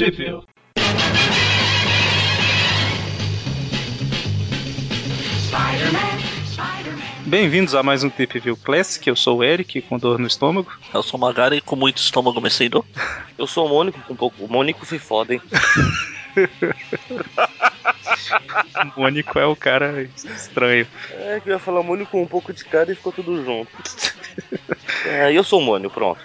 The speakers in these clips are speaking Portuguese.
Trip Bem-vindos a mais um Tip View Classic. Eu sou o Eric, com dor no estômago. Eu sou o Magari, com muito estômago mecendo. Eu sou o Mônico, com um pouco. O Mônico foi foda, hein? o Mônico é o cara estranho. É, que eu ia falar Mônico com um pouco de cara e ficou tudo junto. É, eu sou o Mônio, pronto.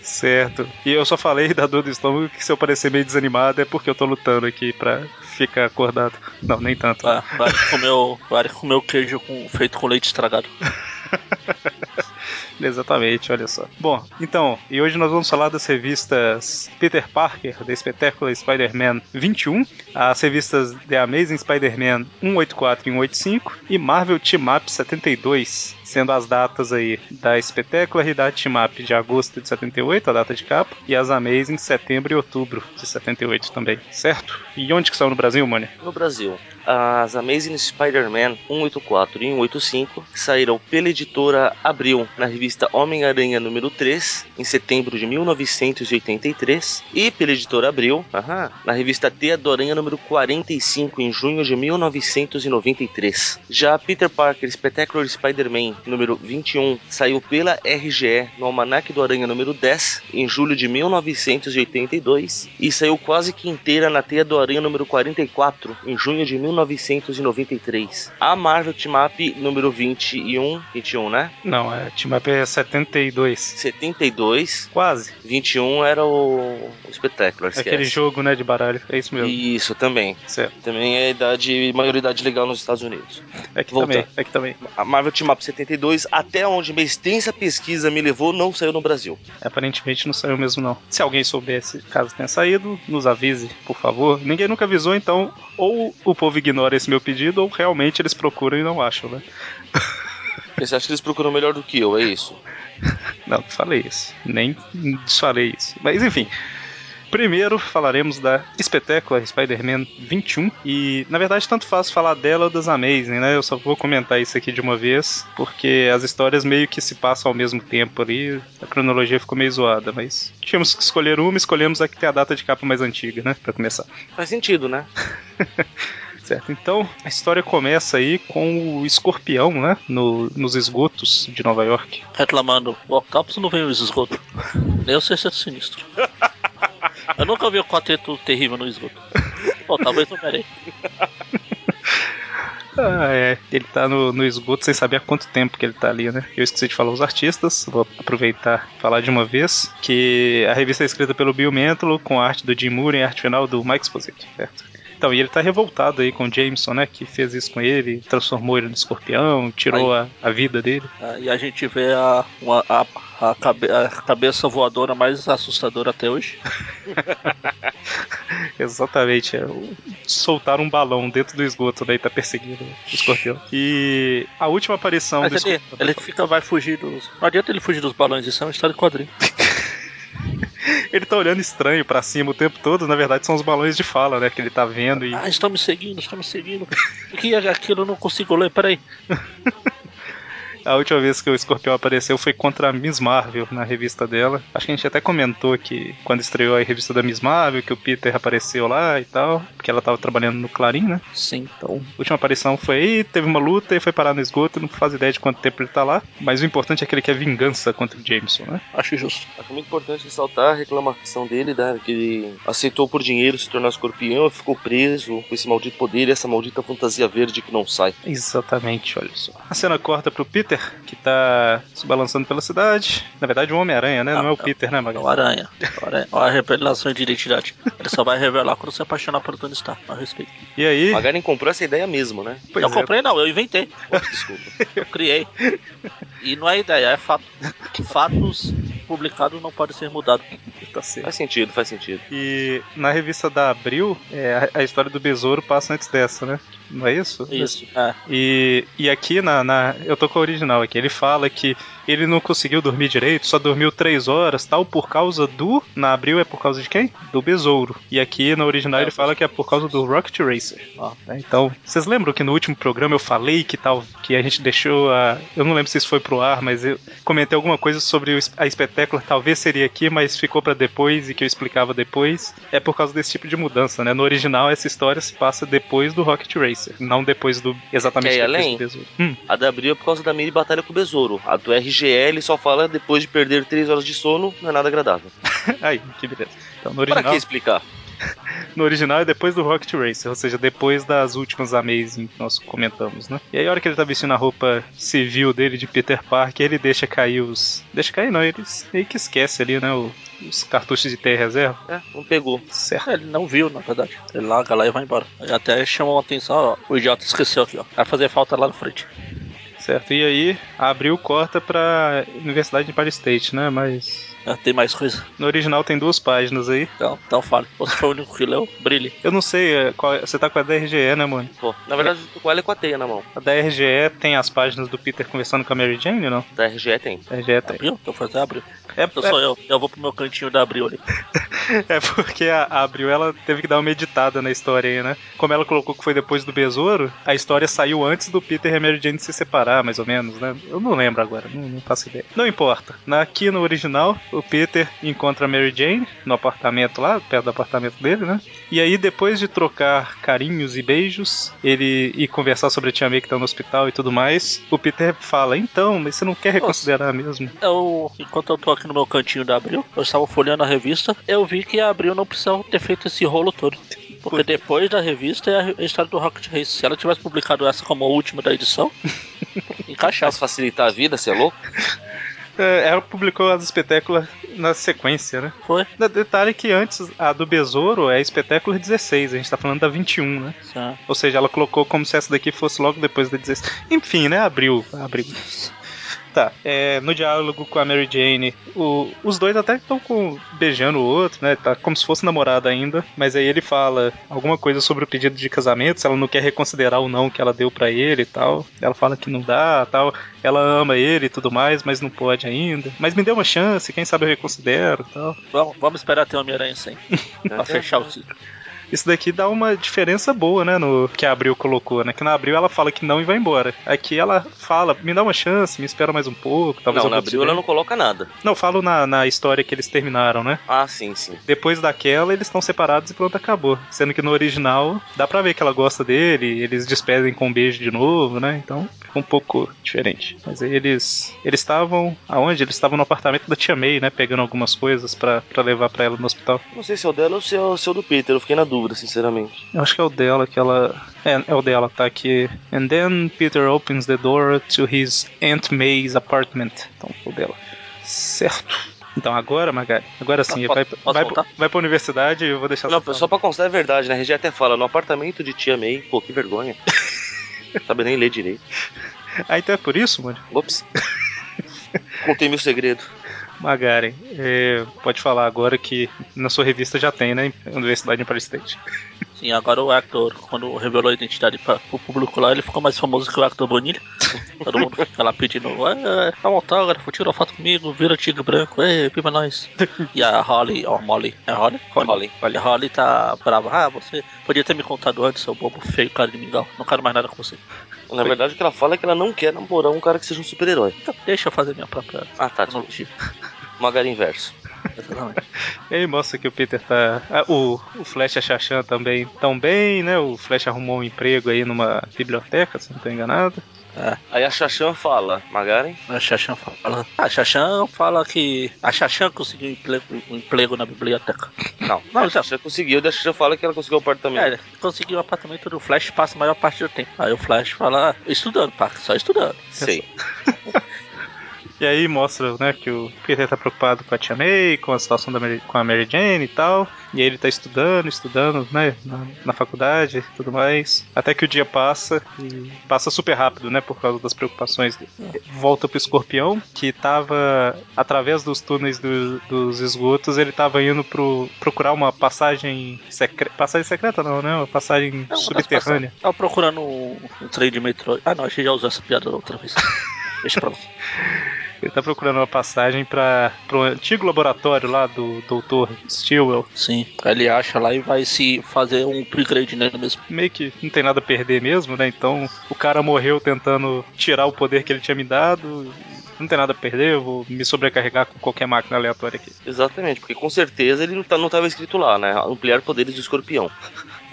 Certo. E eu só falei da dor do estômago que se eu parecer meio desanimado é porque eu tô lutando aqui pra ficar acordado. Não, nem tanto. Ah, vai comer o, vai comer o queijo com, feito com leite estragado. Exatamente, olha só. Bom, então, e hoje nós vamos falar das revistas Peter Parker, The Spectacular Spider-Man 21, as revistas The Amazing Spider-Man 184 e 185 e Marvel Team Up 72, sendo as datas aí da Spectacular e da Team Up de agosto de 78, a data de capa, e as Amazing setembro e outubro de 78 também, certo? E onde que são no Brasil, Mônia? No Brasil as Amazing Spider-Man 184 e 185 saíram pela editora Abril na revista Homem-Aranha número 3 em setembro de 1983 e pela editora Abril aha, na revista Teia do Aranha número 45 em junho de 1993. Já Peter Parker Spectacular Spider-Man número 21 saiu pela RGE no Almanac do Aranha número 10 em julho de 1982 e saiu quase que inteira na Teia do Aranha número 44 em junho de 1993. 1993. A Marvel Team Up número 21, 21, né? Não, a Up é 72. 72. Quase. 21 era o, o Spectacular. Aquele jogo, né, de baralho. É isso mesmo. Isso, também. Certo. Também é idade, maioridade legal nos Estados Unidos. É que também, é que também. A Marvel Team Up 72, até onde minha extensa pesquisa me levou, não saiu no Brasil. Aparentemente não saiu mesmo, não. Se alguém soubesse, caso tenha saído, nos avise, por favor. Ninguém nunca avisou, então, ou o povo ignora esse meu pedido ou realmente eles procuram e não acham, né? Você acha que eles procuram melhor do que eu, é isso? Não, falei isso. Nem desfalei isso. Mas enfim. Primeiro falaremos da espetácula Spider-Man 21 e na verdade tanto faz falar dela ou das Amazing, né? Eu só vou comentar isso aqui de uma vez porque as histórias meio que se passam ao mesmo tempo ali, a cronologia ficou meio zoada, mas tínhamos que escolher uma, escolhemos a que tem a data de capa mais antiga, né? Para começar. Faz sentido, né? Certo, então a história começa aí com o escorpião, né? No, nos esgotos de Nova York. Reclamando, o Octopus não veio nos esgotos. Nem o Sexteto Sinistro. Eu nunca vi o quarteto terrível no esgoto. Bom, talvez não merei. Ah, é. Ele tá no, no esgoto sem saber há quanto tempo que ele tá ali, né? Eu esqueci de falar os artistas, vou aproveitar e falar de uma vez, que a revista é escrita pelo Bill Mantlo, com a arte do Jim Moore e a arte final do Mike Exposito, certo? Então, e ele tá revoltado aí com o Jameson, né? Que fez isso com ele, transformou ele no escorpião, tirou a, a, vida dele. Ah, e a gente vê a, uma, a, a, cabe, a, cabeça voadora mais assustadora até hoje. Exatamente. É, soltaram um balão dentro do esgoto, daí né, tá perseguindo o escorpião. E a última aparição Mas do ele, escorpião. Ele fica, vai fugir dos. Não adianta ele fugir dos balões, isso é uma história de quadrinho. ele tá olhando estranho para cima o tempo todo, na verdade são os balões de fala, né? Que ele tá vendo e. Ah, estão me seguindo, estão me seguindo. O que é aquilo? Eu não consigo ler, peraí. A última vez que o Escorpião apareceu foi contra a Miss Marvel na revista dela. Acho que a gente até comentou que quando estreou a revista da Miss Marvel, que o Peter apareceu lá e tal, porque ela tava trabalhando no Clarim, né? Sim. Então, a última aparição foi aí, teve uma luta e foi parar no esgoto, não faz ideia de quanto tempo ele tá lá. Mas o importante é que ele quer vingança contra o Jameson, né? Acho justo. Acho muito importante ressaltar a reclamação dele, né? Que ele aceitou por dinheiro se tornar escorpião, ficou preso com esse maldito poder e essa maldita fantasia verde que não sai. Exatamente, olha só. A cena corta pro Peter que tá se balançando pela cidade. Na verdade, o Homem-Aranha, né? Não, não, é o Peter, né, Magal? É o Aranha. Olha a revelação de identidade. Ele só vai revelar quando se apaixonar por Tony Stark, a respeito. E aí? O Magaren comprou essa ideia mesmo, né? Pois eu é. comprei, não, eu inventei. desculpa. eu criei. E não é ideia, é fato. Fatos publicados não podem ser mudados. Tá certo. Faz sentido, faz sentido. E na revista da Abril, é, a, a, história do besouro passa antes dessa, né? Não é isso? Isso. É. E, e aqui na, na. Eu tô com a original aqui. Ele fala que ele não conseguiu dormir direito, só dormiu três horas tal, por causa do. Na abril é por causa de quem? Do besouro. E aqui na original ele fala que é por causa do Rocket Racer. Ó, né? Então, vocês lembram que no último programa eu falei que tal. Que a gente deixou a. Eu não lembro se isso foi pro ar, mas eu comentei alguma coisa sobre a espetácula, talvez seria aqui, mas ficou pra depois e que eu explicava depois. É por causa desse tipo de mudança, né? No original, essa história se passa depois do Rocket Racer, não depois do. Exatamente Quer ir depois além? do besouro. Hum, A da Abril é por causa da mini batalha com o Besouro. A do RGE ele só fala depois de perder 3 horas de sono, não é nada agradável. aí, que beleza. Então, no Pra original. que explicar? No original é depois do Rocket Racer, ou seja, depois das últimas Amazing que nós comentamos, né? E aí a hora que ele tá vestindo a roupa civil dele de Peter Parker, ele deixa cair os. Deixa cair não, ele meio que esquece ali, né? o- Os cartuchos de ter reserva. É, não pegou. Certo. Ele não viu, na verdade. Ele larga lá e vai embora. Ele até chamou a atenção, ó. O idiota esqueceu aqui, ó. Vai fazer falta lá na frente. Certo. E aí, abriu corta pra Universidade de Empire State, né? Mas. É, tem mais coisa. No original tem duas páginas aí. Então, então fale. Você foi o único que leu, brilhe. Eu não sei, é, qual- você tá com a da RGE, né, mano? Pô, na verdade, eu tô com ela e com a teia na mão. A da RGE tem as páginas do Peter conversando com a Mary Jane, não? Da RGE tem. A RGE tem. Abriu? Então fazer abriu. É, Então sou eu. Eu vou pro meu cantinho da abril ali. É porque a a Abril ela teve que dar uma meditada na história aí, né? Como ela colocou que foi depois do besouro, a história saiu antes do Peter e a Mary Jane se separar, mais ou menos, né? Eu não lembro agora, não, não faço ideia. Não importa. Na, aqui no original, o Peter encontra a Mary Jane no apartamento lá, perto do apartamento dele, né? E aí, depois de trocar carinhos e beijos, ele e conversar sobre a tia May que tá no hospital e tudo mais, o Peter fala: Então, mas você não quer reconsiderar mesmo? Eu, enquanto eu tô aqui no meu cantinho da Abril, eu estava folheando a revista, eu vi que a Abril não precisava ter feito esse rolo todo. Porque depois da revista é a história do Rocket Race. Se ela tivesse publicado essa como a última da edição, encaixava. Mas facilitar a vida, você é louco? É, ela publicou as espetáculas na sequência, né? Foi? Detalhe que antes a do Besouro é a espetáculo 16, a gente tá falando da 21, né? Sim. Ou seja, ela colocou como se essa daqui fosse logo depois da 16. Enfim, né? Abriu. Abriu. Tá, é, no diálogo com a Mary Jane, o- os dois até estão beijando o outro, né? Tá como se fosse namorada ainda. Mas aí ele fala alguma coisa sobre o pedido de casamento, se ela não quer reconsiderar o não que ela deu pra ele e tal. Ela fala que não dá tal. Ela ama ele e tudo mais, mas não pode ainda. Mas me dê uma chance, quem sabe eu reconsidero e tal. Vamos, vamos esperar ter Homem-Aranha sem. pra fechar o ciclo. Isso daqui dá uma diferença boa, né, no que a Abril colocou, né? Que na Abril ela fala que não e vai embora. Aqui ela fala, me dá uma chance, me espera mais um pouco, talvez não, eu na Abril ela não coloca nada. Não, falo na, na história que eles terminaram, né? Ah, sim, sim. Depois daquela, eles estão separados e pronto, acabou. Sendo que no original, dá pra ver que ela gosta dele, eles despedem com um beijo de novo, né? Então, fica um pouco diferente. Mas aí eles eles estavam aonde? Eles estavam no apartamento da tia May, né? Pegando algumas coisas pra, pra levar pra ela no hospital. Não sei se é o dela ou se é o, se é o do Peter, eu fiquei na dúvida, sinceramente. Eu acho que é o dela que ela. É, é o dela, tá aqui. And then Peter opens the door to his Aunt May's apartment. Então, o dela. Certo. Então agora, Magari, agora sim, Posso- vai, posso vai, voltar? vai pra universidade e eu vou deixar Não, só pra constar é verdade, né? A Regia até fala, no apartamento de tia May, pô, que vergonha. Sabe nem ler direito. Ah, então é por isso, mano? Ops. Contei meu segredo. Magaren, é, pode falar agora que na sua revista já tem, né? Universidade em Paris State. Sim, agora o Hector, quando revelou a identidade para o público lá, ele ficou mais famoso que o Hector Bonilha. Todo mundo fica lá pedindo, é, dá um autógrafo, tira uma foto comigo, vira tigre branco, é, viva nós. E a Holly, ó, Molly, é a Holly? Holly. A Holly tá brava, ah, você podia ter me contado antes, seu bobo feio, cara de mingau, não quero mais nada com você. Na verdade, o que ela fala é que ela não quer namorar um cara que seja um super-herói. Então, deixa eu fazer minha própria Ah, tá. Magari inverso. Exatamente. E aí mostra que o Peter tá. ah, o, o Flash e a Chachan também tão bem, né? O Flash arrumou um emprego aí numa biblioteca, se não tô enganado. Aí a Xaxã fala, Magaren, A Xaxã fala. A Xaxã fala que. A Xaxã conseguiu um emprego, um emprego na biblioteca. não, Não, a Xaxã conseguiu, a Xaxã fala que ela conseguiu o apartamento. É, ele conseguiu o apartamento do Flash passa a maior parte do tempo. Aí o Flash fala, estudando, pá, só estudando. Sei. E aí mostra, né, que o Peter tá preocupado com a Tia May, com a situação da Mary, com a Mary Jane e tal. E aí ele tá estudando, estudando, né, na, na faculdade e tudo mais. Até que o dia passa e passa super rápido, né, por causa das preocupações. Volta pro escorpião, que tava através dos túneis do- dos esgotos, ele tava indo pro, procurar uma passagem secreta. Passagem secreta não, né? Uma passagem Não, subterrânea. passagens. Tava procurando um, um trem de metrô. Ah, não, a gente já usou essa piada outra vez. Deixa pra lá. Ele tá procurando uma passagem para pro antigo laboratório lá do Dr. Stilwell. Sim, ele acha lá e vai se fazer um upgrade nele mesmo. Meio que não tem nada a perder mesmo, né? Então o cara morreu tentando tirar o poder que ele tinha me dado. Não tem nada a perder, eu vou me sobrecarregar com qualquer máquina aleatória aqui. Exatamente, porque com certeza ele não, tá, não tava escrito lá, né? Ampliar poderes do escorpião.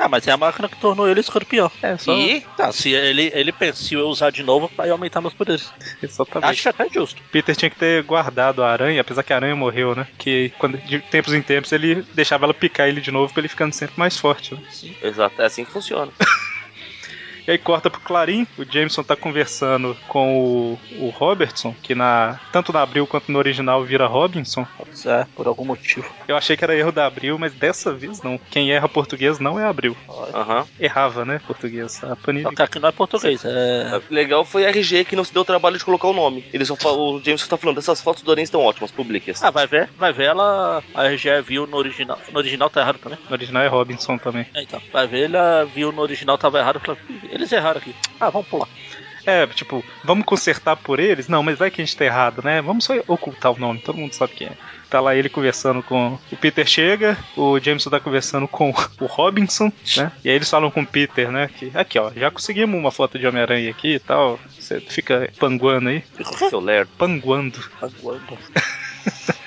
Ah, mas é a máquina que tornou ele escorpião. É, só. E Tá, se ele, ele pensa, se eu usar de novo, vai aumentar meus poderes. Exatamente. Acho até justo. Peter tinha que ter guardado a aranha, apesar que a aranha morreu, né? Que quando, de tempos em tempos ele deixava ela picar ele de novo pra ele ficando sempre mais forte. Né? exato, é assim que funciona. E aí corta pro Clarim, o Jameson tá conversando com o, o Robertson, que na tanto na Abril quanto no original vira Robinson. Mas é, por algum motivo. Eu achei que era erro da Abril, mas dessa vez não. Quem erra português não é Abril. Aham. Errava, né, português. A Panini. Só que aqui não é português, é. Legal foi a RG que não se deu o trabalho de colocar o nome. Ele só falou, o James só tá falando, essas fotos do Aranha estão ótimas, publique-as. Ah, vai ver, vai ver ela. A RG viu no original. No original tá errado também. No original é Robinson também. É, então. Vai ver, ela viu no original tava errado. Falou, eles erraram aqui. Ah, vamos pular. É, tipo, vamos consertar por eles? Não, mas vai que a gente tá errado, né? Vamos só ocultar o nome, todo mundo sabe quem é. Tá lá ele conversando com. O Peter chega, o Jameson tá conversando com o Robinson, né? E aí eles falam com o Peter, né? Que aqui, ó, já conseguimos uma foto de Homem-Aranha aqui e tal. Você fica panguando aí. Seu lerdo. Panguando. Aguardo.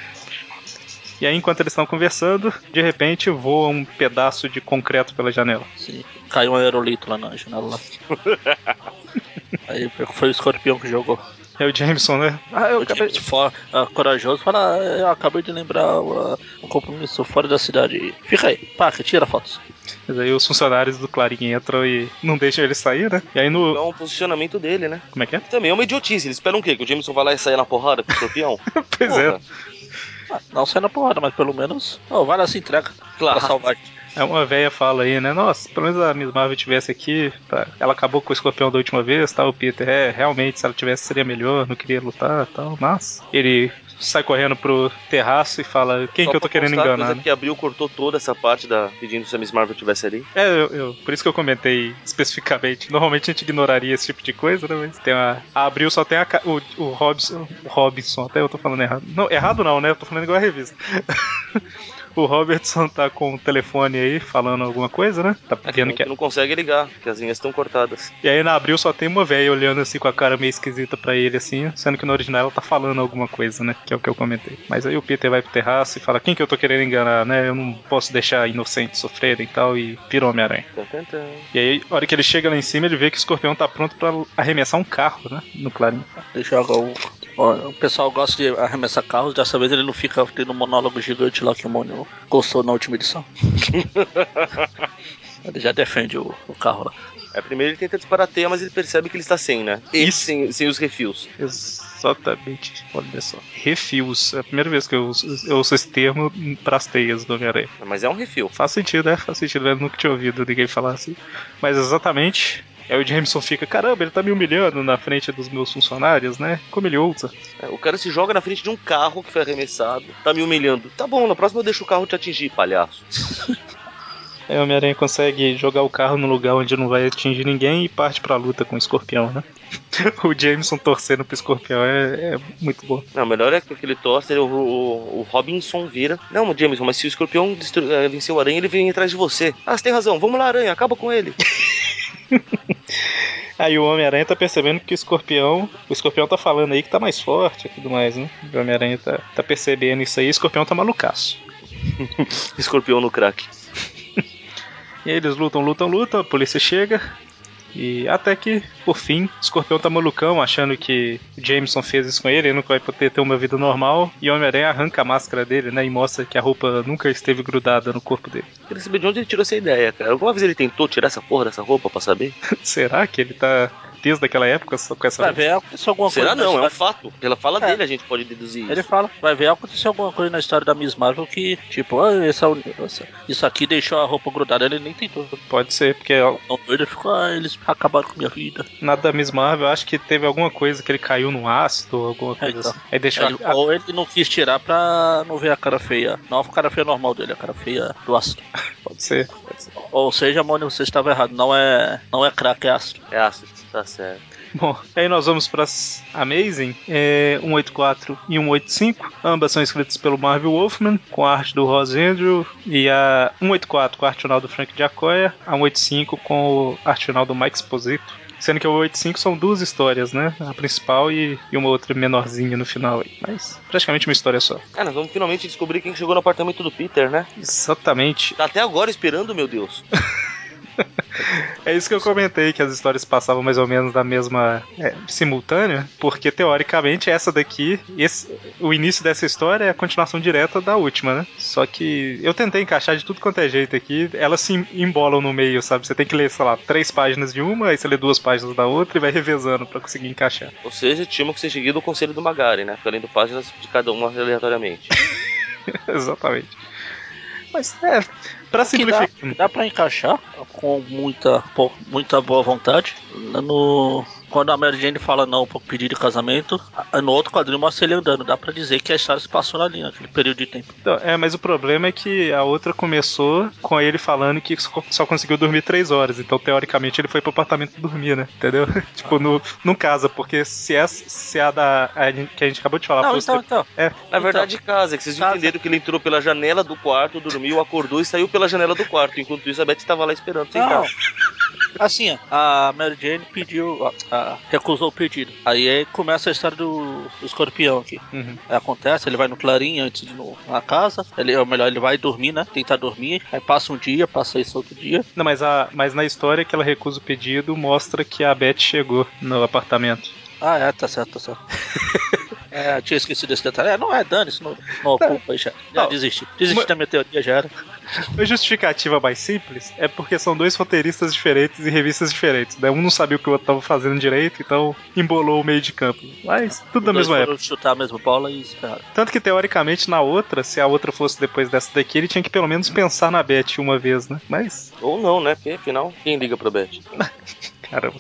E aí, enquanto eles estão conversando, de repente voa um pedaço de concreto pela janela. Sim. Caiu um aerolito lá na janela lá. Aí foi o escorpião que jogou. É o Jameson, né? Ah, eu O acabei. James for, ah, corajoso fala, "Ah, eu acabei de lembrar ah, um compromisso fora da cidade. Fica aí, Parker, tira fotos. Mas aí os funcionários do Clarim entram e não deixam ele sair, né? E aí É no. um posicionamento dele, né? Como é que é? Também é uma idiotice. Eles esperam o quê? Que o Jameson vai lá e saia na porrada com o escorpião? Pois Porra. é. Não sai na porrada, mas pelo menos. Oh, vai lá se entrega. Claro. Pra salvar. É uma velha fala aí, né? Nossa, pelo menos a Miss Marvel tivesse aqui. tá? Ela acabou com o escorpião da última vez, tá? O Peter, é, realmente, se ela tivesse seria melhor, não queria lutar tal. Mas ele sai correndo pro terraço e fala: Quem Só que eu tô querendo enganar? coisa Né? que abriu, cortou toda essa parte da pedindo se a Miss Marvel tivesse ali. É, eu, eu- por isso que eu comentei especificamente. Normalmente a gente ignoraria esse tipo de coisa, né? Mas tem uma. A Abril só tem a, o, o Robson. O Robinson, até eu tô falando errado. Não, errado não, né? Eu tô falando igual a revista. o Robertson tá com o telefone aí falando alguma coisa, né? Tá vendo que não, não consegue ligar, porque as linhas estão cortadas. E aí na Abril só tem uma velha olhando assim com a cara meio esquisita pra ele, assim, sendo que no original ela tá falando alguma coisa, né? Que é o que eu comentei. Mas aí o Peter vai pro terraço e fala: Quem que eu tô querendo enganar, né? Eu não posso deixar inocentes sofrerem e tal, e vira o Homem-Aranha. E aí, a hora que ele chega lá em cima, ele vê que o escorpião tá pronto pra arremessar um carro, né? No Clarim. Ele joga o. ó, o pessoal gosta de arremessar carros, dessa vez ele não fica tendo um monólogo gigante lá que o Mônio gostou na última edição. ele já defende o, o carro lá. É, primeiro ele tenta disparar a teia, mas ele percebe que ele está sem, né? E Isso. sem, sem os refis. Exatamente. Olha só. Refuse. É a primeira vez que eu uso, eu uso esse termo pras teias do Homem-Aranha. Mas é um refil. Faz sentido, é, faz sentido. Eu nunca tinha ouvido ninguém falar assim. Mas exatamente. Aí o Jameson fica, caramba, ele tá me humilhando na frente dos meus funcionários, né? Como ele ousa. É, o cara se joga na frente de um carro que foi arremessado, tá me humilhando. Tá bom, na próxima eu deixo o carro te atingir, palhaço. Aí o Homem-Aranha consegue jogar o carro no lugar onde não vai atingir ninguém e parte pra luta com o escorpião, né? o Jameson torcendo pro escorpião é, é muito bom. Não, o melhor é que aquele torce, o, o, o Robinson vira. Não, Jameson, mas se o escorpião eh, venceu o aranha, ele vem atrás de você. Ah, você tem razão, vamos lá, aranha, acaba com ele. Aí o Homem-Aranha tá percebendo que o escorpião. O escorpião tá falando aí que tá mais forte e tudo mais, né? O Homem-Aranha tá, tá percebendo isso aí, o escorpião tá malucaço. Escorpião no crack. E aí eles lutam, lutam, lutam, a polícia chega. E até que, por fim, o escorpião tá malucão, achando que o Jameson fez isso com ele, ele não vai poder ter uma vida normal. E o Homem-Aranha arranca a máscara dele, né? E mostra que a roupa nunca esteve grudada no corpo dele. Queria saber de onde ele tirou essa ideia, cara. Alguma vez ele tentou tirar essa porra dessa roupa pra saber? Será que ele tá certeza daquela época só com essa. Vai ver acontecer alguma Será coisa. na não, é um fato. Pela fala É. dele a gente pode deduzir Ele isso. fala, vai ver acontecer alguma coisa na história da Miss Marvel que, tipo, ah, essa, essa- isso aqui deixou a roupa grudada, ele nem tentou. Pode ser, porque Então doido ficou, ah, eles acabaram com minha vida. nada da Miss Marvel, eu acho que teve alguma coisa que ele caiu no ácido, alguma coisa então. assim. Aí deixou Ele- a, ou ele não quis tirar pra não ver a cara feia. Não a cara feia normal dele, a cara feia do ácido. Pode ser, pode ser. Ou seja, Mônio, você estava errado. Não é, não é crack, é ácido. É ácido, tá certo. Bom, aí nós vamos para as Amazing, é, 184 e 185. Ambas são escritas pelo Marvel Wolfman, com a arte do Ross Andrew. E a 184 com a arte final do Frank Giacoya. A 185 com a arte final do Mike Exposito. Sendo que a 185 são duas histórias, né? A principal e, e uma outra menorzinha no final aí. Mas praticamente uma história só. Nós vamos finalmente descobrir quem chegou no apartamento do Peter, né? Exatamente. Tá até agora esperando, meu Deus. É isso que eu comentei, que as histórias passavam mais ou menos da mesma é, simultânea, porque teoricamente essa daqui, esse, o início dessa história é a continuação direta da última, né? Só que eu tentei encaixar de tudo quanto é jeito aqui, elas se embolam no meio, sabe? Você tem que ler, sei lá, três páginas de uma, aí você lê duas páginas da outra e vai revezando pra conseguir encaixar. Ou seja, tínhamos que ser seguido o conselho do Magari, né? Ficar lendo páginas de cada uma aleatoriamente. Exatamente. Mas é, pra Que dá, simplificar. dá pra encaixar com muita, muita boa vontade. No, quando a Mary Jane fala não pro pedido de casamento, a- no outro quadrinho mostra ele andando. Dá pra dizer que a história se passou ali, naquele período de tempo. Então, é, mas o problema é que a outra começou com ele falando que só conseguiu dormir três horas. Então, teoricamente, ele foi pro apartamento dormir, né? Entendeu? tipo, no, não casa, porque se é, se é a da. a que a gente acabou de falar não, então, então. É, Na verdade, casa, que vocês Casa. entenderam que ele entrou pela janela do quarto, dormiu, acordou e saiu pela janela do quarto. Enquanto isso, a Beth estava lá esperando sem Não. carro. Assim, a Mary Jane pediu, ó, recusou o pedido. Aí, aí começa a história do, do escorpião aqui. uhum. Acontece, ele vai no clarim antes de ir no- na casa. Ele, ou melhor, ele vai dormir, né? Tentar dormir. Aí passa um dia, passa esse outro dia. Não, mas, a, mas na história que ela recusa o pedido, mostra que a Beth chegou no apartamento. Ah, é, tá certo, tá certo. é, tinha esquecido esse detalhe. É, não é, dane, isso não, não ocupa aí já. Já Não. desisti. Desisti Mas- da minha teoria, já era. A justificativa mais simples é porque são dois roteiristas diferentes e revistas diferentes. Né? Um não sabia o que o outro estava fazendo direito, então embolou o meio de campo. Mas tudo da mesma época. chutar a mesma bola e ferraram. Tanto que, teoricamente, na outra, se a outra fosse depois dessa daqui, ele tinha que pelo menos pensar na Beth uma vez, né? Mas, Ou não, né? Porque afinal, quem liga pra Beth? caramba.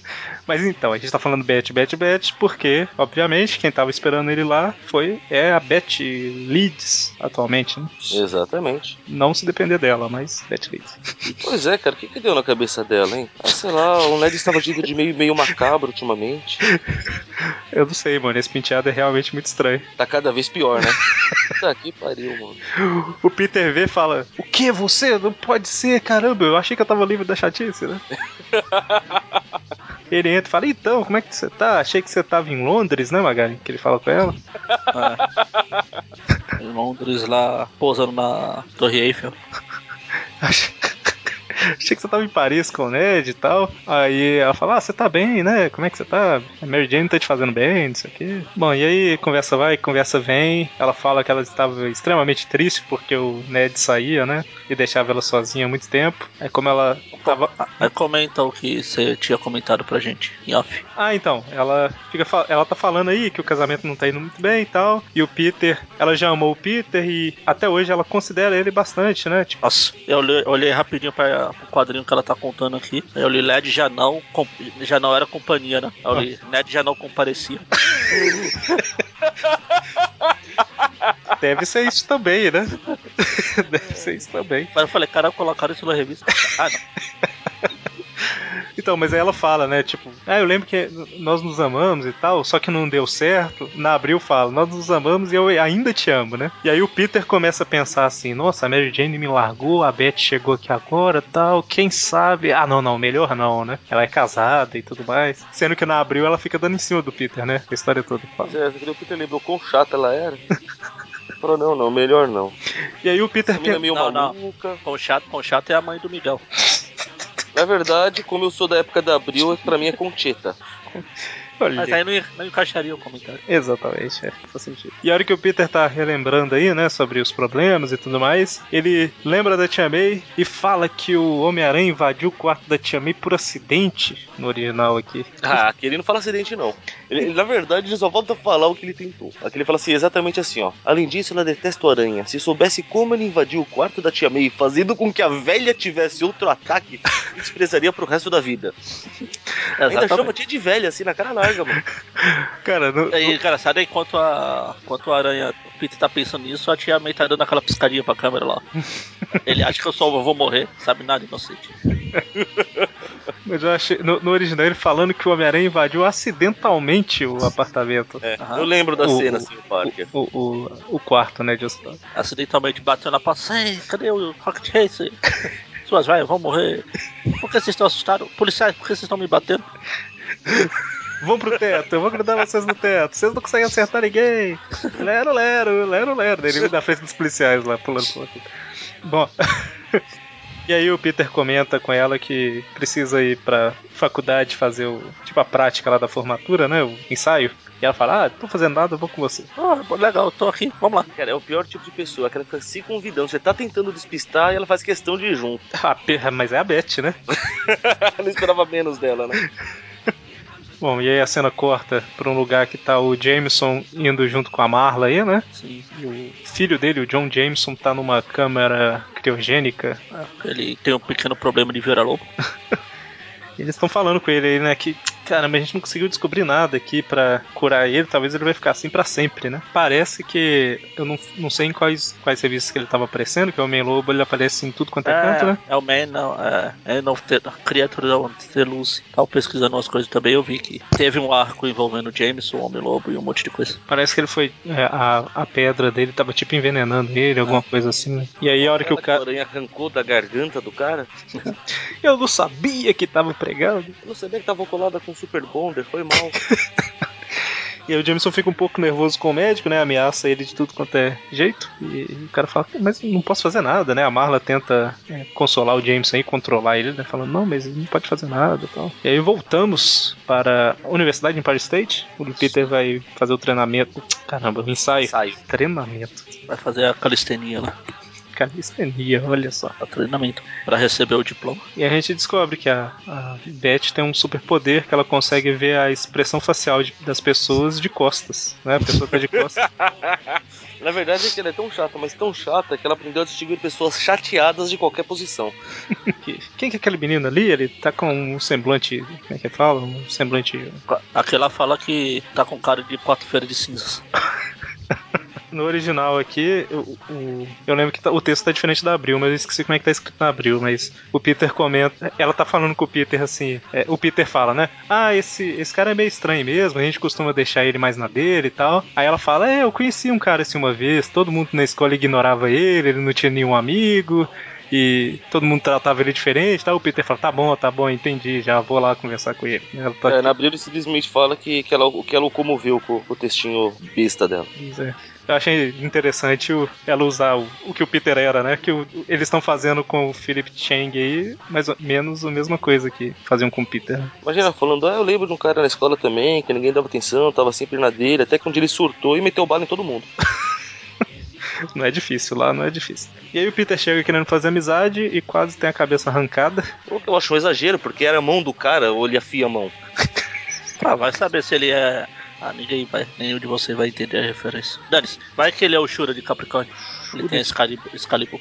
Mas então, a gente tá falando Beth, Beth, Beth, porque, obviamente, quem tava esperando ele lá foi é a Beth Leeds, atualmente, né? Exatamente. Não se depender dela, mas Beth Leeds. Pois é, cara, o que, que deu na cabeça dela, hein? Ah, sei lá, o Ned estava agindo de meio, meio macabro ultimamente. Eu não sei, mano, esse penteado é realmente muito estranho. Tá cada vez pior, né? Tá que pariu, mano. O Peter V fala: O que? Você? Não pode ser, caramba, eu achei que eu tava livre da chatice, né? Ele entra e fala: Então, como é que você tá? Achei que você tava em Londres, né, Magari? Que ele fala com ela. É. em Londres lá, pousando na Torre Eiffel. Achei que você tava em Paris com o Ned e tal. Aí ela fala: Ah, você tá bem, né? Como é que você tá? A Mary Jane tá te fazendo bem, não sei o quê. Bom, e aí conversa vai, conversa vem. Ela fala que ela estava extremamente triste porque o Ned saía, né? E deixava ela sozinha há muito tempo. Aí, como ela tava. Aí comenta o que você tinha comentado pra gente em off. Ah, então, ela fica ela tá falando aí que o casamento não tá indo muito bem e tal. E o Peter, ela já amou o Peter e até hoje ela considera ele bastante, né? Tipo, Nossa, eu olhei, olhei rapidinho para o quadrinho que ela tá contando aqui. Aí eu li LED já não, com- já não era companhia, né? Eu li Ned já não comparecia. deve ser isso também, né? deve ser isso também. Mas eu falei, cara, colocaram isso na revista. Ah, não. Então, mas aí ela fala, né? Tipo, ah, eu lembro que nós nos amamos e tal, só que não deu certo. Na Abril fala, nós nos amamos e eu ainda te amo, né? E aí o Peter começa a pensar assim: nossa, a Mary Jane me largou, a Beth chegou aqui agora tal, quem sabe? Ah, não, não, melhor não, né? Ela é casada e tudo mais. Sendo que na Abril ela fica dando em cima do Peter, né? A história toda. Mas é, o Peter lembrou quão chata ela era. Falou, não, não, melhor não. E aí o Peter A menina é pensa. meio Não, não. maluca. Com chato, com chato é a mãe do Miguel. Na verdade, como eu sou da época da Abril, pra mim é Concheta. Olha. Mas aí não, não encaixaria o comentário. Exatamente, é, faz sentido. E a hora que o Peter tá relembrando aí, né, sobre os problemas e tudo mais, ele lembra da Tia May e fala que o Homem-Aranha invadiu o quarto da Tia May por acidente, no original aqui. Ah, aqui ele não fala acidente, não. Ele, na verdade, ele só volta a falar o que ele tentou. Aqui ele fala assim, exatamente assim, ó. Além disso, ela detesta o aranha. Se soubesse como ele invadiu o quarto da tia May, fazendo com que a velha tivesse outro ataque, desprezaria pro resto da vida. Ainda chama a tia de velha, assim, na cara larga, mano. Cara, E aí, cara, sabe enquanto a, enquanto a aranha o Peter tá pensando nisso, a tia May tá dando aquela piscadinha pra câmera lá. Ele acha que eu só vou morrer, sabe nada, inocente. mas eu achei, no, no original ele falando que o Homem-Aranha invadiu acidentalmente o apartamento. É, Aham. eu lembro da O- cena, assim, o Parker. O, o, o quarto, né, de hospital. Acidentalmente bateu na porta. Ei, cadê o Rocket Racer? Suas velhas vão morrer. Por que vocês estão assustados? Policiais, por que vocês estão me batendo? Vão pro teto, eu vou grudar vocês no teto. Vocês não conseguem acertar ninguém. Lero, lero, lero, lero. Ele na frente dos policiais lá, pulando outro. Bom. E aí o Peter comenta com ela que precisa ir pra faculdade fazer o. Tipo a prática lá da formatura, né? O ensaio. E ela fala, ah, tô fazendo nada, eu vou com você. Ah, legal, tô aqui, vamos lá. Cara, é o pior tipo de pessoa, aquela que fica se convidando. Você tá tentando despistar e ela faz questão de ir junto. Ah, perra, mas é a Beth, né? Ela esperava menos dela, né? Bom, e aí a cena corta pra um lugar que tá o Jameson indo junto com a Marla aí, né? Sim. E o filho dele, o John Jameson, tá numa câmara criogênica Ah, Ele tem um pequeno problema de vira-lobo. Eles estão falando com ele aí, né, que, cara, mas a gente não conseguiu descobrir nada aqui pra curar ele, talvez ele vai ficar assim pra sempre, né? Parece que, eu não, não sei em quais, quais serviços que ele tava aparecendo, que o Homem-Lobo, ele aparece em tudo quanto é, canto, né? É, é o Man, não, é, é não ter, Criature of the Lucy. Tava pesquisando umas coisas também, eu vi que teve um arco envolvendo o Jameson, o Homem-Lobo e um monte de coisa. Parece que ele foi, é, a, a pedra dele tava tipo envenenando ele, alguma coisa assim, né? E aí a hora que o cara... a aranha arrancou da garganta do cara. Eu não sabia que tava pregando. Eu não sabia que tava colada com Super Bonder, foi mal. E aí o Jameson fica um pouco nervoso com o médico, né? Ameaça ele de tudo quanto é jeito. E o cara fala, mas não posso fazer nada, né? A Marla tenta é, consolar o Jameson e controlar ele, né? Falando, não, mas ele não pode fazer nada e tal. E aí voltamos para a Universidade de Empire State. O Peter vai fazer o treinamento. Caramba, o ensaio. Ensaio. Treinamento. Vai fazer a calistenia lá, Calistenia, olha só. o treinamento, pra receber o diploma. E a gente descobre que a, a Beth tem um superpoder que ela consegue ver a expressão facial de- das pessoas de costas, né? A pessoa tá de costas. Na verdade é que ela é tão chata, mas tão chata que ela aprendeu a distinguir pessoas chateadas de qualquer posição. Que- Quem que é aquele menino ali? Ele tá com um semblante. Como é que fala? Um semblante. Aquela fala que tá com cara de quarta-feira de cinzas. No original aqui, o- eu lembro que tá- o texto tá diferente da Abril, mas eu esqueci como é que tá escrito na Abril. Mas o Peter comenta. Ela tá falando com o Peter assim. é, o Peter fala, né? Ah, esse, esse cara é meio estranho mesmo, a gente costuma deixar ele mais na dele e tal. Aí ela fala: É, eu conheci um cara assim uma vez, todo mundo na escola ignorava ele, ele não tinha nenhum amigo. E todo mundo tratava ele diferente, tá? O Peter fala, tá bom, tá bom, entendi, já vou lá conversar com ele. Ela tá É, na abril ele simplesmente fala que, que, ela, que ela o comoveu com, com o textinho besta dela. Pois é. Eu achei interessante o- ela usar o, o que o Peter era, né? Que o- eles estão fazendo com o Philip Chang aí, mais ou menos a mesma coisa que faziam com o Peter. Imagina falando, ah, eu lembro de um cara na escola também, que ninguém dava atenção, tava sempre na dele, até que um dia ele surtou e meteu bala em todo mundo. Não é difícil, lá não é difícil. E aí o Peter chega querendo fazer amizade e quase tem a cabeça arrancada. O que eu acho um exagero, porque era a mão do cara ou ele afia a mão. Ah, vai saber se ele é. Ah, ninguém vai. Nenhum de vocês vai entender a referência. Dane-se. Vai que ele é o Shura de Capricórnio. Ele tem Excalibur.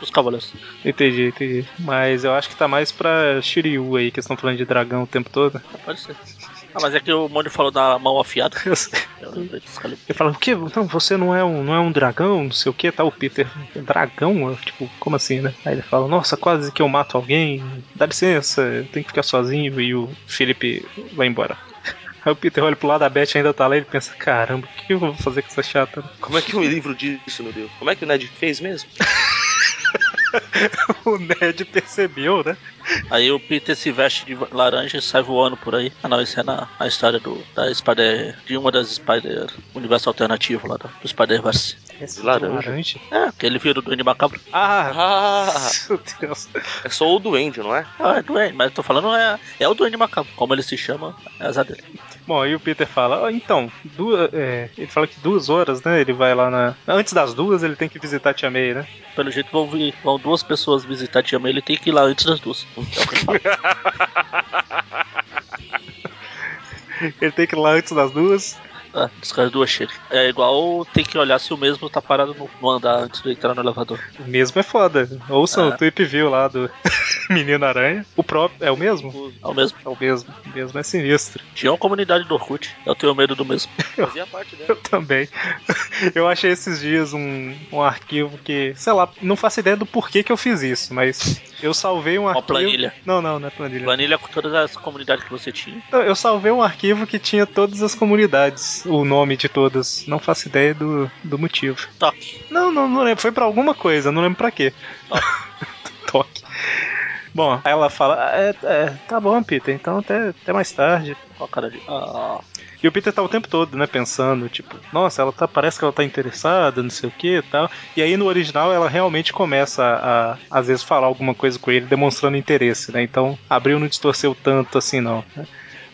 Dos cavaleiros. Entendi, entendi. Mas eu acho que tá mais pra Shiryu aí, que eles estão falando de dragão o tempo todo. Pode ser. Ah, mas é que o Mônio falou da mão afiada. Eu. Eu fala, o quê? Não, você não é um, não é um dragão, não sei o que, tá? O Peter, dragão? Eu, Tipo, como assim, né? Aí ele fala, nossa, quase que eu mato alguém, dá licença, eu tenho que ficar sozinho, e o Felipe vai embora. Aí o Peter olha pro lado, a Beth ainda tá lá e ele pensa, caramba, o que eu vou fazer com essa chata? Como é que eu me livro disso, meu Deus? Como é que o Ned fez mesmo? o Ned percebeu, né? Aí o Peter se veste de laranja e sai voando por aí. Ah não, isso é na, a história do, da Spider. de uma das Spider. universo alternativo lá do, do Spider-Verse. Esse laranja. É, que ele vira do Duende Macabro. Ah, Ah, meu Deus. é só o duende, não é? Ah, é doente, mas eu tô falando é, é o Duende Macabro. Como ele se chama, é azar dele. Bom, aí o Peter fala, "Ah, então, duas, é, ele fala que duas horas, né? Ele vai lá na. Antes das duas, ele tem que visitar a Tia May, né? Pelo jeito vão, vir, vão duas pessoas visitar a Tia May, ele tem que ir lá antes das duas. Ele tem que ir lá antes das duas. Ah, as duas chegam. É igual tem que olhar se o mesmo tá parado no, no andar antes de entrar no elevador. O mesmo é foda. Ouçam É. o Tweep View lá do Menino Aranha. O próprio. É o mesmo? É o mesmo. É o mesmo. O mesmo é sinistro. Tinha uma comunidade do Orkut. Eu tenho medo do mesmo. Fazia parte dela. Eu também. Eu achei esses dias um, um arquivo que, sei lá, não faço ideia do porquê que eu fiz isso, mas eu salvei um Uma arquivo. planilha. Não, não, não é planilha. Planilha com todas as comunidades que você tinha. Eu salvei um arquivo que tinha todas as comunidades, o nome de todas. Não faço ideia do, do motivo. Toque. Não, não, não lembro. Foi pra alguma coisa, não lembro pra quê. Toque. Bom, aí ela fala: "Ah, é, é, tá bom, Peter, então até, até mais tarde. Ó, a cara de. Ah, E o Peter tá o tempo todo, né, pensando, tipo, nossa, ela tá, parece que ela tá interessada, não sei o que e tal. E aí no original ela realmente começa a, a, às vezes, falar alguma coisa com ele, demonstrando interesse, né? Então, abriu não distorceu tanto assim, não. né?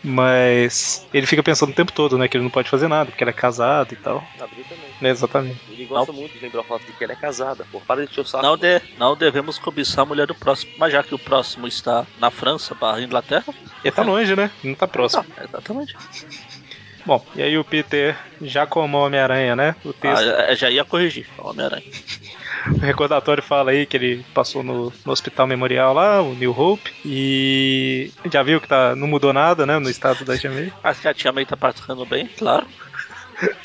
Mas ele fica pensando o tempo todo, né, que ele não pode fazer nada, porque ele é casado e tal. Abril também. Né, exatamente. Ele gosta muito de lembrar o fato de que ela é casada. Pô, para de encher o saco. não, de, não devemos cobiçar a mulher do próximo. Mas já que o próximo está na França barra Inglaterra. Ele tá longe, né? Não tá próximo. Ah, exatamente. Bom, e aí o Peter, já como Homem-Aranha, né? O Ah, texto, é- já ia corrigir. o Homem-Aranha. o recordatório fala aí que ele passou no, no hospital memorial lá, o New Hope, e já viu que tá, não mudou nada, né? No estado da Jamie. Acho que a tia May tá praticando bem, claro.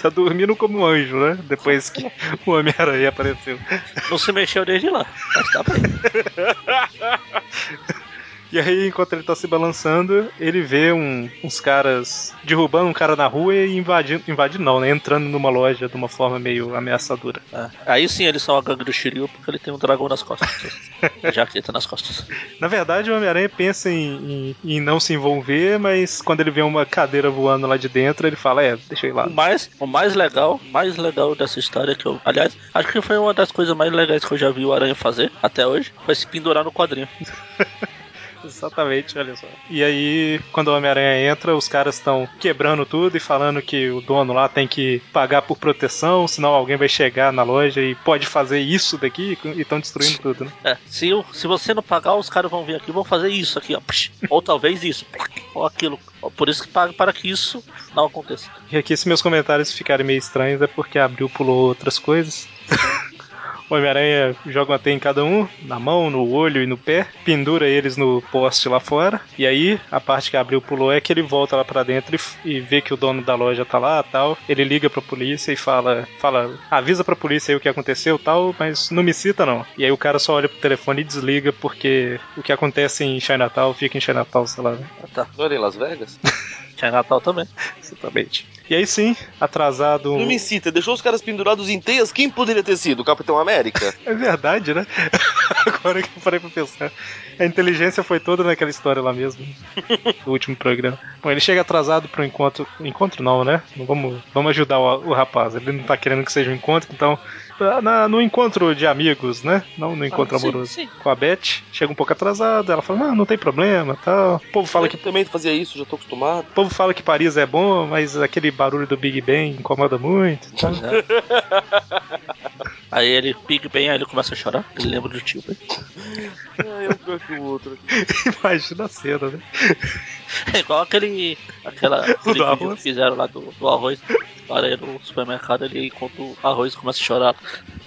Tá dormindo como um anjo, né? Depois que o Homem-Aranha apareceu. Não se mexeu desde lá. Mas tá bem. E aí, enquanto ele tá se balançando, ele vê um- uns caras derrubando um cara na rua e invadindo. Invadindo não, né? Entrando numa loja de uma forma meio ameaçadora. É. Aí sim eles são a gangue do Shiryu porque ele tem um dragão nas costas. Jaqueta nas costas. Na verdade, o Homem-Aranha pensa em, em- em não se envolver, mas quando ele vê uma cadeira voando lá de dentro, ele fala: É, deixa eu ir lá. O mais, o mais legal, mais legal dessa história que eu. Aliás, acho que foi uma das coisas mais legais que eu já vi o Aranha fazer até hoje. Foi se pendurar no quadrinho. Exatamente, olha só. E aí, quando o Homem-Aranha entra, os caras estão quebrando tudo e falando que o dono lá tem que pagar por proteção, senão alguém vai chegar na loja e pode fazer isso daqui e estão destruindo tudo, né? É, se, se você não pagar, os caras vão vir aqui e vão fazer isso aqui, ó. Ou talvez isso. Ou aquilo. Por isso que paga para que isso não aconteça. E aqui, se meus comentários ficarem meio estranhos, é porque abriu pulou outras coisas. O Homem-Aranha joga uma teia em cada um, na mão, no olho e no pé, pendura eles no poste lá fora, e aí a parte que abriu pulou é que ele volta lá pra dentro e, e vê que o dono da loja tá lá tal. Ele liga pra polícia e fala, fala, avisa pra polícia aí o que aconteceu tal, mas não me cita não. E aí o cara só olha pro telefone e desliga porque o que acontece em Chinatown fica em Chinatown, sei lá, né? Tá. Em Las Vegas? Tinha Natal também. Exatamente. E aí sim, atrasado. Não me cita, deixou os caras pendurados em teias. Quem poderia ter sido? O Capitão América? É verdade, né? Agora que eu parei pra pensar. A inteligência foi toda naquela história lá mesmo. Do último programa. Bom, ele chega atrasado pro encontro. Encontro não, né? Não Vamos, vamos ajudar o, o rapaz. Ele não tá querendo que seja um encontro, então. Na- no encontro de amigos, né? Não no encontro Ah, sim, amoroso. sim. Com a Beth, chega um pouco atrasado, ela fala, não, não tem problema, tal. O povo fala Fala que também fazia isso, já tô acostumado. o povo fala que Paris é bom, mas aquele barulho do Big Ben incomoda muito. Tá? Aí ele, Big Ben, aí ele começa a chorar. Ele lembra do tio. Ben. Ah, é um pior que o outro. Imagina a cena, né? É igual aquele. Aquela, aquele vídeo arroz. que fizeram lá do, do arroz. Aranha no supermercado, ele enquanto o arroz começa a chorar.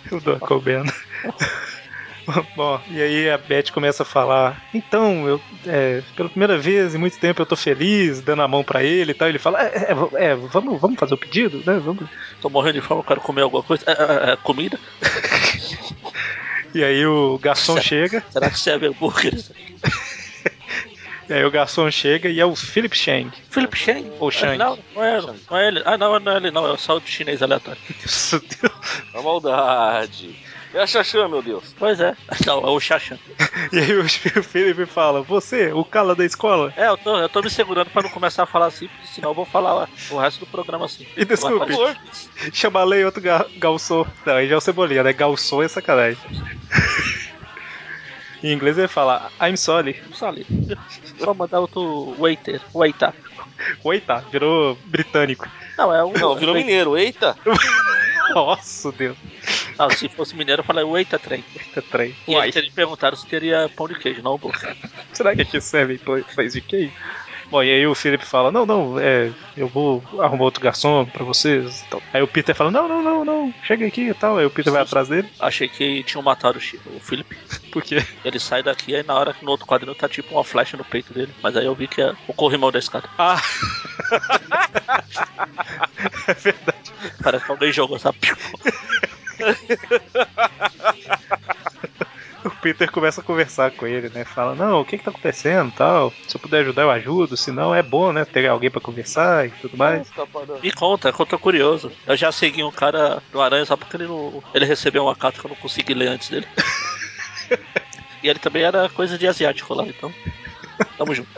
O Don Coben. Bom, e aí a Beth começa a falar: Então, eu, é, pela primeira vez em muito tempo eu tô feliz, dando a mão pra ele e tal. Ele fala: É, é, é, vamos, vamos fazer o pedido, né? Vamos. Tô morrendo de fome, eu quero comer alguma coisa. É, é, é, comida? E aí o garçom chega, Será que serve hambúrguer? e aí o garçom chega e é o Philip Chang. Philip Shang? Ou Shang. Não, não é, não é ele. Ah, não, não é ele, não. É o salto chinês aleatório. Meu Deus. A maldade. É a Xaxã, meu Deus. Pois é. Não, é o Xaxan. E aí o Philip fala: Você, o cala da escola? É, eu tô, eu tô me segurando pra não começar a falar assim, porque senão eu vou falar o resto do programa assim. E desculpe, chamalei outro ga galçom. Não, aí já é o Cebolinha, né? Galçom é sacanagem. em inglês ele fala: I'm sorry. Só ali. Só mandar outro waiter. Waiter. Oita, virou britânico. Não, é um. Não, virou mineiro. Eita! Nossa, Deus. Não, se fosse mineiro, eu falei, eita, trem. Eita, trem. E aí eles perguntaram se teria pão de queijo, não hambúrguer. será que aqui serve pão- pães de queijo? Bom, e aí o Felipe fala, não, não, é, eu vou arrumar outro garçom pra vocês. tal. Aí o Peter fala, não, não, não, não, chega aqui e tal. Aí o Peter vai atrás dele. Achei que tinham matado o Felipe. Por quê? Ele sai daqui, aí na hora que no outro quadrinho tá tipo uma flecha no peito dele. Mas aí eu vi que é o corrimão da escada. Ah! é verdade. Parece que alguém jogou, sabe? O Peter começa a conversar com ele, né? Fala, não, o que que tá acontecendo tal? Se eu puder ajudar, eu ajudo. Se não, é bom, né? Ter alguém pra conversar e tudo mais. Me conta, tô curioso. Eu já segui um cara do Aranha só porque ele, não, ele recebeu uma carta que eu não consegui ler antes dele. e ele também era coisa de asiático lá, então. Tamo junto.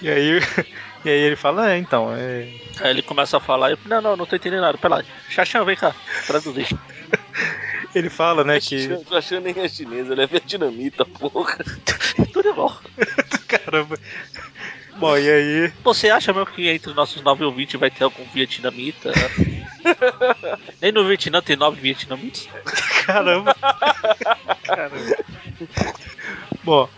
E aí, e aí ele fala, é, então, é... Aí ele começa a falar eu, não, não, não tô entendendo nada. Pera lá, Xaxã, vem cá, traduzir. Ele fala, né, que... Tô achando nem é chinês, ele é vietnamita, porra. Tudo igual. Caramba. Bom, e aí... Você acha mesmo que entre nossos 9 ouvintes vai ter algum vietnamita? Nem no Vietnã tem 9 vietnamitas? Caramba. Caramba. Bom,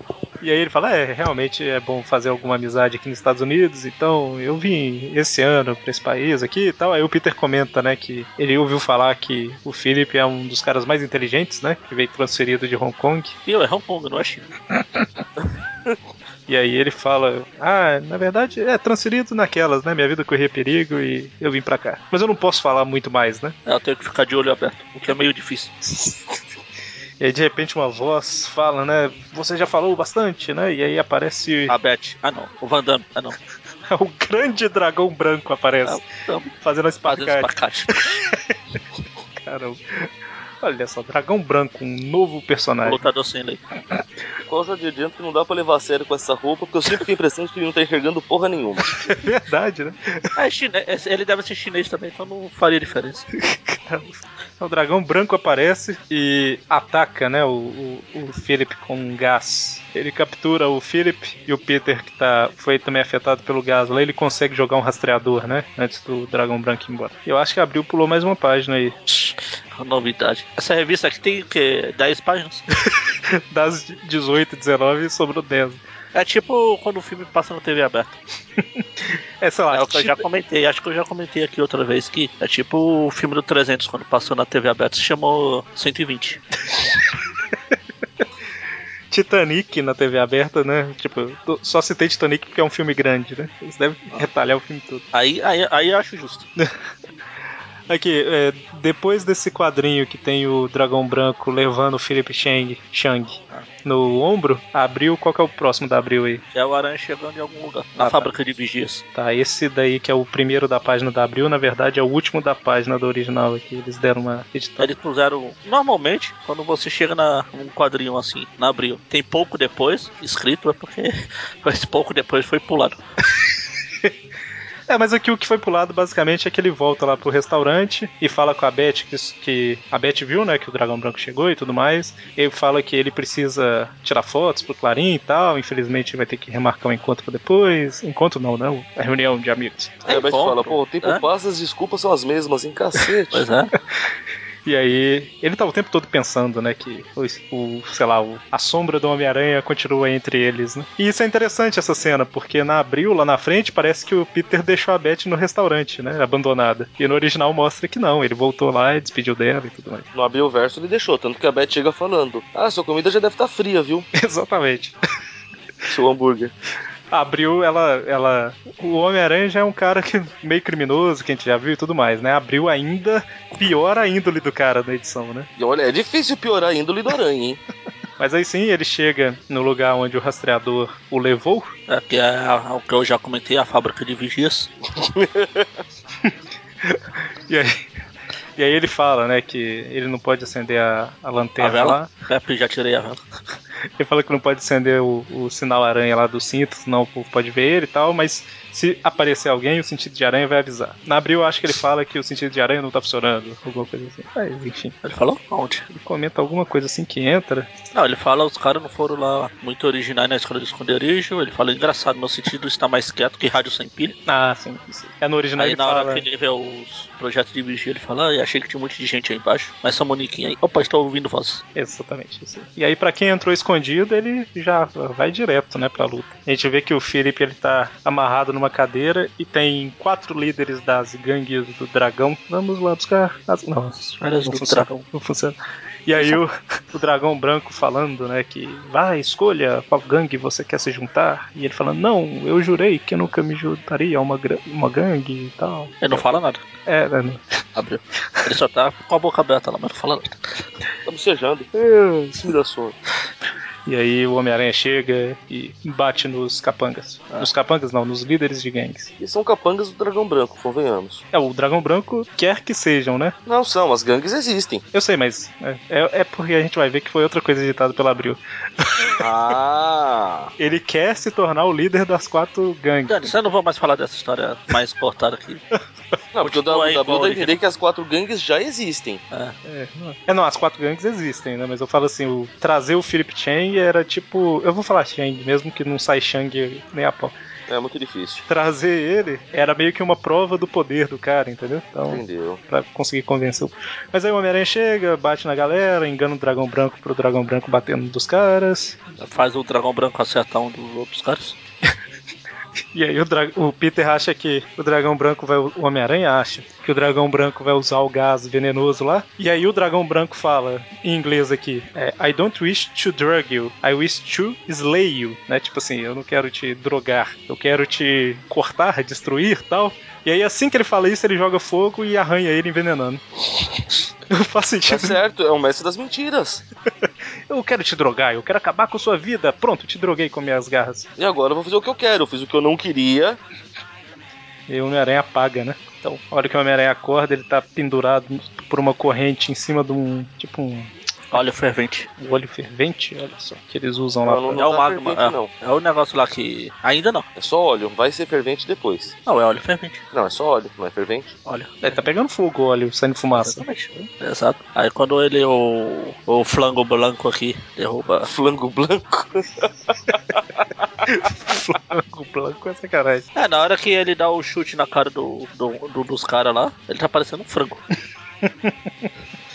e aí ele fala, é, realmente é bom fazer alguma amizade aqui nos Estados Unidos, então eu vim esse ano pra esse país aqui e tal. Aí o Peter comenta, né, que ele ouviu falar que o Philip é um dos caras mais inteligentes, né, que veio transferido de Hong Kong. E eu, é Hong Kong, não é China. E aí ele fala, ah, na verdade é transferido naquelas, né, minha vida corria perigo e eu vim pra cá. Mas eu não posso falar muito mais, né. É, Eu tenho que ficar de olho aberto, o que é meio difícil. E aí de repente uma voz fala, né, você já falou bastante, né, e aí aparece A Beth, ah não, o Van Damme, ah não. o grande dragão branco aparece. Ah, Fazendo fazendo espacate. espacate. Caramba. Olha só, dragão branco, um novo personagem. Lutador sem lei. Qual já de adianto que não dá pra levar a sério com essa roupa, porque eu sempre tenho a impressão de que ele não tá enxergando porra nenhuma. É verdade, né? Ah, é chinês, ele deve ser chinês também, então não faria diferença. O dragão branco aparece e ataca, né, o, o, o Philip com um gás. Ele captura o Philip e o Peter, que tá, foi também afetado pelo gás lá, ele consegue jogar um rastreador, né? Antes do dragão branco ir embora. Eu acho que abriu pulou mais uma página aí. Novidade. Essa revista aqui tem o quê? 10 páginas? Das 18, 19 sobrou 10. É tipo quando o filme passa na TV aberta. É, sei lá, É o que eu já comentei, acho que eu já comentei aqui outra vez que é tipo o filme do 300 quando passou na TV aberta, se chamou 120. Titanic na TV aberta, né? Tipo, só citei Titanic porque é um filme grande, né? Eles devem retalhar o filme todo. Aí, aí, aí eu acho justo. Aqui, é, depois desse quadrinho que tem o dragão branco levando o Philip Chang, Chang no ombro, abriu, qual que é o próximo da abril aí? É o aranha chegando em algum lugar. Na Ah, tá. fábrica de vigias. Tá, esse daí que é o primeiro da página da abril, na verdade é o último da página do original aqui. Eles deram uma editada. Eles puseram. Normalmente, quando você chega na um quadrinho assim, na abril, tem pouco depois, escrito, é porque esse pouco depois foi pulado. É, mas aqui o que foi pulado basicamente é que ele volta lá pro restaurante e fala com a Beth que, que a Beth viu, né, que o dragão branco chegou e tudo mais. Ele fala que ele precisa tirar fotos pro Clarim e tal. Infelizmente vai ter que remarcar o encontro pra depois. Encontro não, não. A reunião de amigos. Aí a Beth fala, pô, o tempo É? passa, as desculpas são as mesmas, hein, cacete. Pois é. E aí, ele tá o tempo todo pensando, né, que o, sei lá, o- a sombra do Homem-Aranha continua entre eles, né? E isso é interessante essa cena, porque na abril, lá na frente, parece que o Peter deixou a Beth no restaurante, né, abandonada. E no original mostra que não, ele voltou lá e despediu dela e tudo mais. No abril o verso ele deixou, tanto que a Beth chega falando, ah, sua comida já deve estar fria, viu, Exatamente. seu hambúrguer. Abril, ela, ela. O Homem-Aranha já é um cara que meio criminoso, que a gente já viu e tudo mais, né? Abril ainda piora a índole do cara na edição, né? E olha, é difícil piorar a índole do aranha, hein. Mas aí sim, ele chega no lugar onde o rastreador o levou. É que é a- o que eu já comentei, a fábrica de vigias. E aí, e aí ele fala, né, que ele não pode acender a, a A lanterna vela. lá. É, porque já tirei a vela. Ele fala que não pode acender o, o sinal aranha lá do cinto, senão o povo pode ver ele e tal, mas se aparecer alguém, o sentido de aranha vai avisar. Na abril, acho que ele fala que o sentido de aranha não tá funcionando, alguma coisa assim. Mas, enfim. Ele falou? Onde? Ele comenta alguma coisa assim que entra. Não, ele fala os caras não foram lá muito originais na escola de esconderijo. Ele fala engraçado, meu sentido está mais quieto que rádio sem pilha. Ah, sim. sim. É no original Aí ele na hora fala. que ele vê os projetos de vigia, ele fala, ah, achei que tinha um monte de gente aí embaixo, mas só Moniquinha aí. Opa, estou ouvindo voz. Exatamente aí. E aí, pra quem entrou escondido, ele já vai direto, né, pra luta. A gente vê que o Philip ele tá amarrado numa cadeira e tem quatro líderes das gangues do dragão. Vamos lá buscar. As... Não, Olha não do funciona. dragão. Não funciona. E aí o, o dragão branco falando, né, que vai, escolha qual gangue você quer se juntar. E ele falando, não, eu jurei que eu nunca me juntaria a uma, uma gangue e tal. Ele não fala nada. É, né, não. Abriu. Ele só tá com a boca aberta lá, mas não fala nada. Tá bocejando. É, Isso me dá sono. E aí o Homem-Aranha chega e bate nos capangas. Nos capangas não, nos líderes de gangues. E são capangas do dragão branco, convenhamos. É, o dragão branco quer que sejam, né? Não são, as gangues existem. Eu sei, mas é, é, é porque a gente vai ver que foi outra coisa editada pela Abril. Ah! Ele quer se tornar o líder das quatro gangues. Dani, eu não vou mais falar dessa história mais cortada aqui. Não, porque o W dá a entender que as quatro gangues já existem. É. É, não, é, não, as quatro gangues existem, né? Mas eu falo assim, o trazer o Philip Era tipo. Eu vou falar Chang, mesmo que não sai Shang nem a pau. É muito difícil. Trazer ele era meio que uma prova do poder do cara, entendeu? Então. Entendeu? pra conseguir convencer o. Mas aí o Homem-Aranha chega, bate na galera, engana o dragão branco pro dragão branco batendo dos caras. Faz o dragão branco acertar um dos outros caras. E aí o, dra- o Peter acha que o dragão branco vai. O Homem-Aranha acha que o dragão branco vai usar o gás venenoso lá. E aí o dragão branco fala, em inglês aqui, é, I don't wish to drug you, I wish to slay you. Né? Tipo assim, eu não quero te drogar, eu quero te cortar, destruir tal. E aí assim que ele fala isso, ele joga fogo e arranha ele envenenando. Não faz Tá sentido. certo, é o mestre das mentiras. Eu quero te drogar, eu quero acabar com sua vida. Pronto, te droguei com minhas garras. E agora eu vou fazer o que eu quero. Eu fiz o que eu não queria. E o Homem-Aranha apaga, né? Então, a hora que o Homem-Aranha acorda, ele tá pendurado por uma corrente em cima de um. Tipo um, Óleo fervente. um olho fervente, olha só, que eles usam lá. Não, não, é o tá magma. fervente, É, não. é o negócio lá que. Ainda não. É só óleo, vai ser fervente depois. Não, é óleo fervente. Não, é só óleo, não é fervente. Óleo. É, tá pegando fogo o óleo, saindo fumaça. Exatamente. Exato. Aí quando ele, o, o flango branco aqui, derruba. Flango branco. Flango branco é sacanagem. É, na hora que ele dá o chute na cara do, do, do- dos caras lá, ele tá parecendo um frango.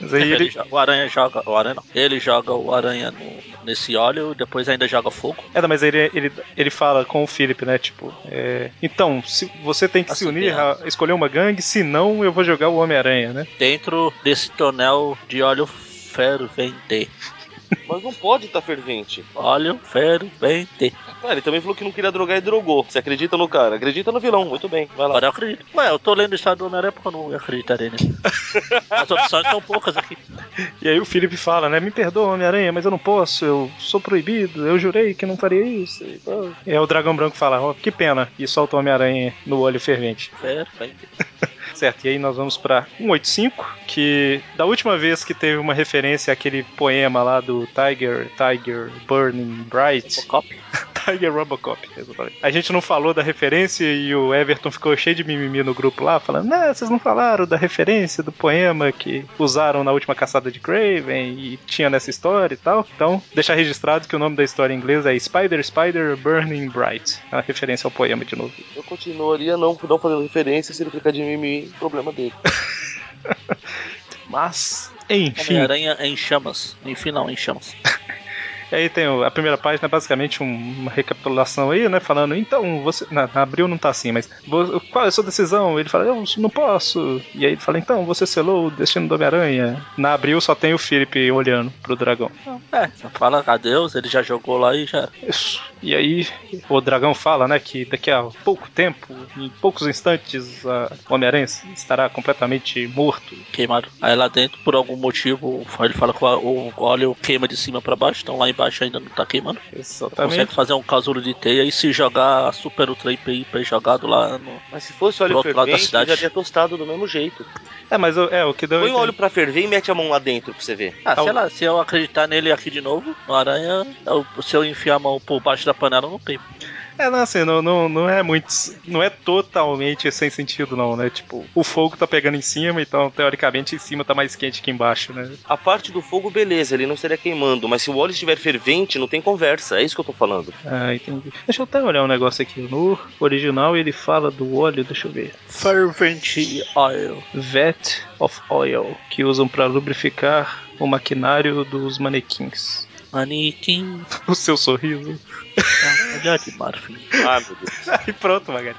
Mas aí Ele ele. o aranha joga. O aranha não. Ele joga o aranha no- nesse óleo, depois ainda joga fogo. É, não, mas ele, ele, ele fala com o Philip, né? Tipo, é, então, se você tem que se Assim, unir, a escolher uma gangue, senão eu vou jogar o Homem-Aranha, né? Dentro desse tonel de óleo fervente. Mas não pode estar fervente. Óleo fervente. Ah, ele também falou que não queria drogar e drogou. Você acredita no cara? Acredita no vilão, muito bem. Vai lá. Agora eu acredito. Ué, eu tô lendo o estado do Homem-Aranha porque eu não acreditarei nele. As opções são poucas aqui. E aí o Felipe fala, né? Me perdoa, Homem-Aranha, mas eu não posso, eu sou proibido, eu jurei que não faria isso. E aí o dragão branco fala, ó, que pena, e solta o Homem-Aranha no olho fervente. Fervente. Certo, e aí nós vamos pra 185, que da última vez que teve uma referência àquele poema lá do Tiger, Tiger Burning Bright, Cop. Tiger Robocop, exatamente. A gente não falou da referência e o Everton ficou cheio de mimimi no grupo lá, falando, não, vocês não falaram da referência do poema que usaram na última caçada de Craven e tinha nessa história e tal. Então, deixar registrado que o nome da história em inglês é Spider Spider Burning Bright. É uma referência ao poema de novo. Eu continuaria não, não fazendo referência se ele ficar de mimimi, problema dele. Mas, enfim. Homem-Aranha em chamas. Enfim, não, em chamas. E aí tem a primeira página, basicamente um- uma recapitulação aí, né? Falando, então, você. Na, na abril não tá assim, mas. Qual é a sua decisão? Ele fala, eu não posso. E aí ele fala, então, você selou o destino do Homem-Aranha. Na abril só tem o Felipe olhando pro dragão. É, fala adeus, ele já jogou lá e já. Isso. E aí o dragão fala, né, que daqui a pouco tempo, em poucos instantes, a- o Homem-Aranha estará completamente morto. queimado. Aí lá dentro, por algum motivo, ele fala que o o óleo queima de cima pra baixo, então lá embaixo embaixo ainda não tá queimando. Exatamente. Consegue fazer um casulo de teia e se jogar Super Ultra IPI jogado lá no. Mas se fosse óleo Pro outro lado da fervente, já teria tostado do mesmo jeito. É, mas o- é, o que deu. Põe o óleo pra ferver e mete a mão lá dentro pra você ver. Ah, Tá sei lá, se eu acreditar nele aqui de novo, no aranha, eu- se eu enfiar a mão por baixo da panela, não queima. É, não, assim, não, não, não é muito. Não é totalmente sem sentido, não, né? Tipo, o fogo tá pegando em cima, então teoricamente em cima tá mais quente que embaixo, né? A parte do fogo, beleza, ele não estaria queimando, mas se o óleo estiver fervente, não tem conversa, é isso que eu tô falando. Ah, entendi. Deixa eu até olhar um negócio aqui. No original ele fala do óleo, deixa eu ver. Fervent Oil. Vat of Oil, que usam pra lubrificar o maquinário dos manequins. Manequim. O seu sorriso. Olhar de Marfim. Ah, meu Deus. Aí pronto, Magari.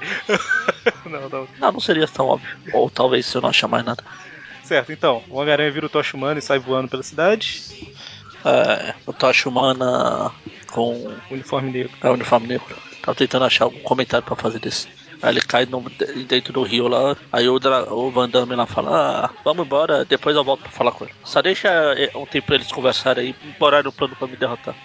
não, não. Não, não seria tão óbvio. Ou talvez se eu não achar mais nada. Certo, então, o Homem-Aranha vira o Tocha Humana e sai voando pela cidade. É, o Tocha Humana com Uniforme negro. é, uniforme negro. Tava tentando achar algum comentário pra fazer desse. Aí ele cai dentro do rio lá. Aí o, Dra- o Van Damme lá fala: Ah, vamos embora, depois eu volto pra falar com ele. Só deixa eh, um tempo pra eles conversarem aí, embora no plano pra me derrotar.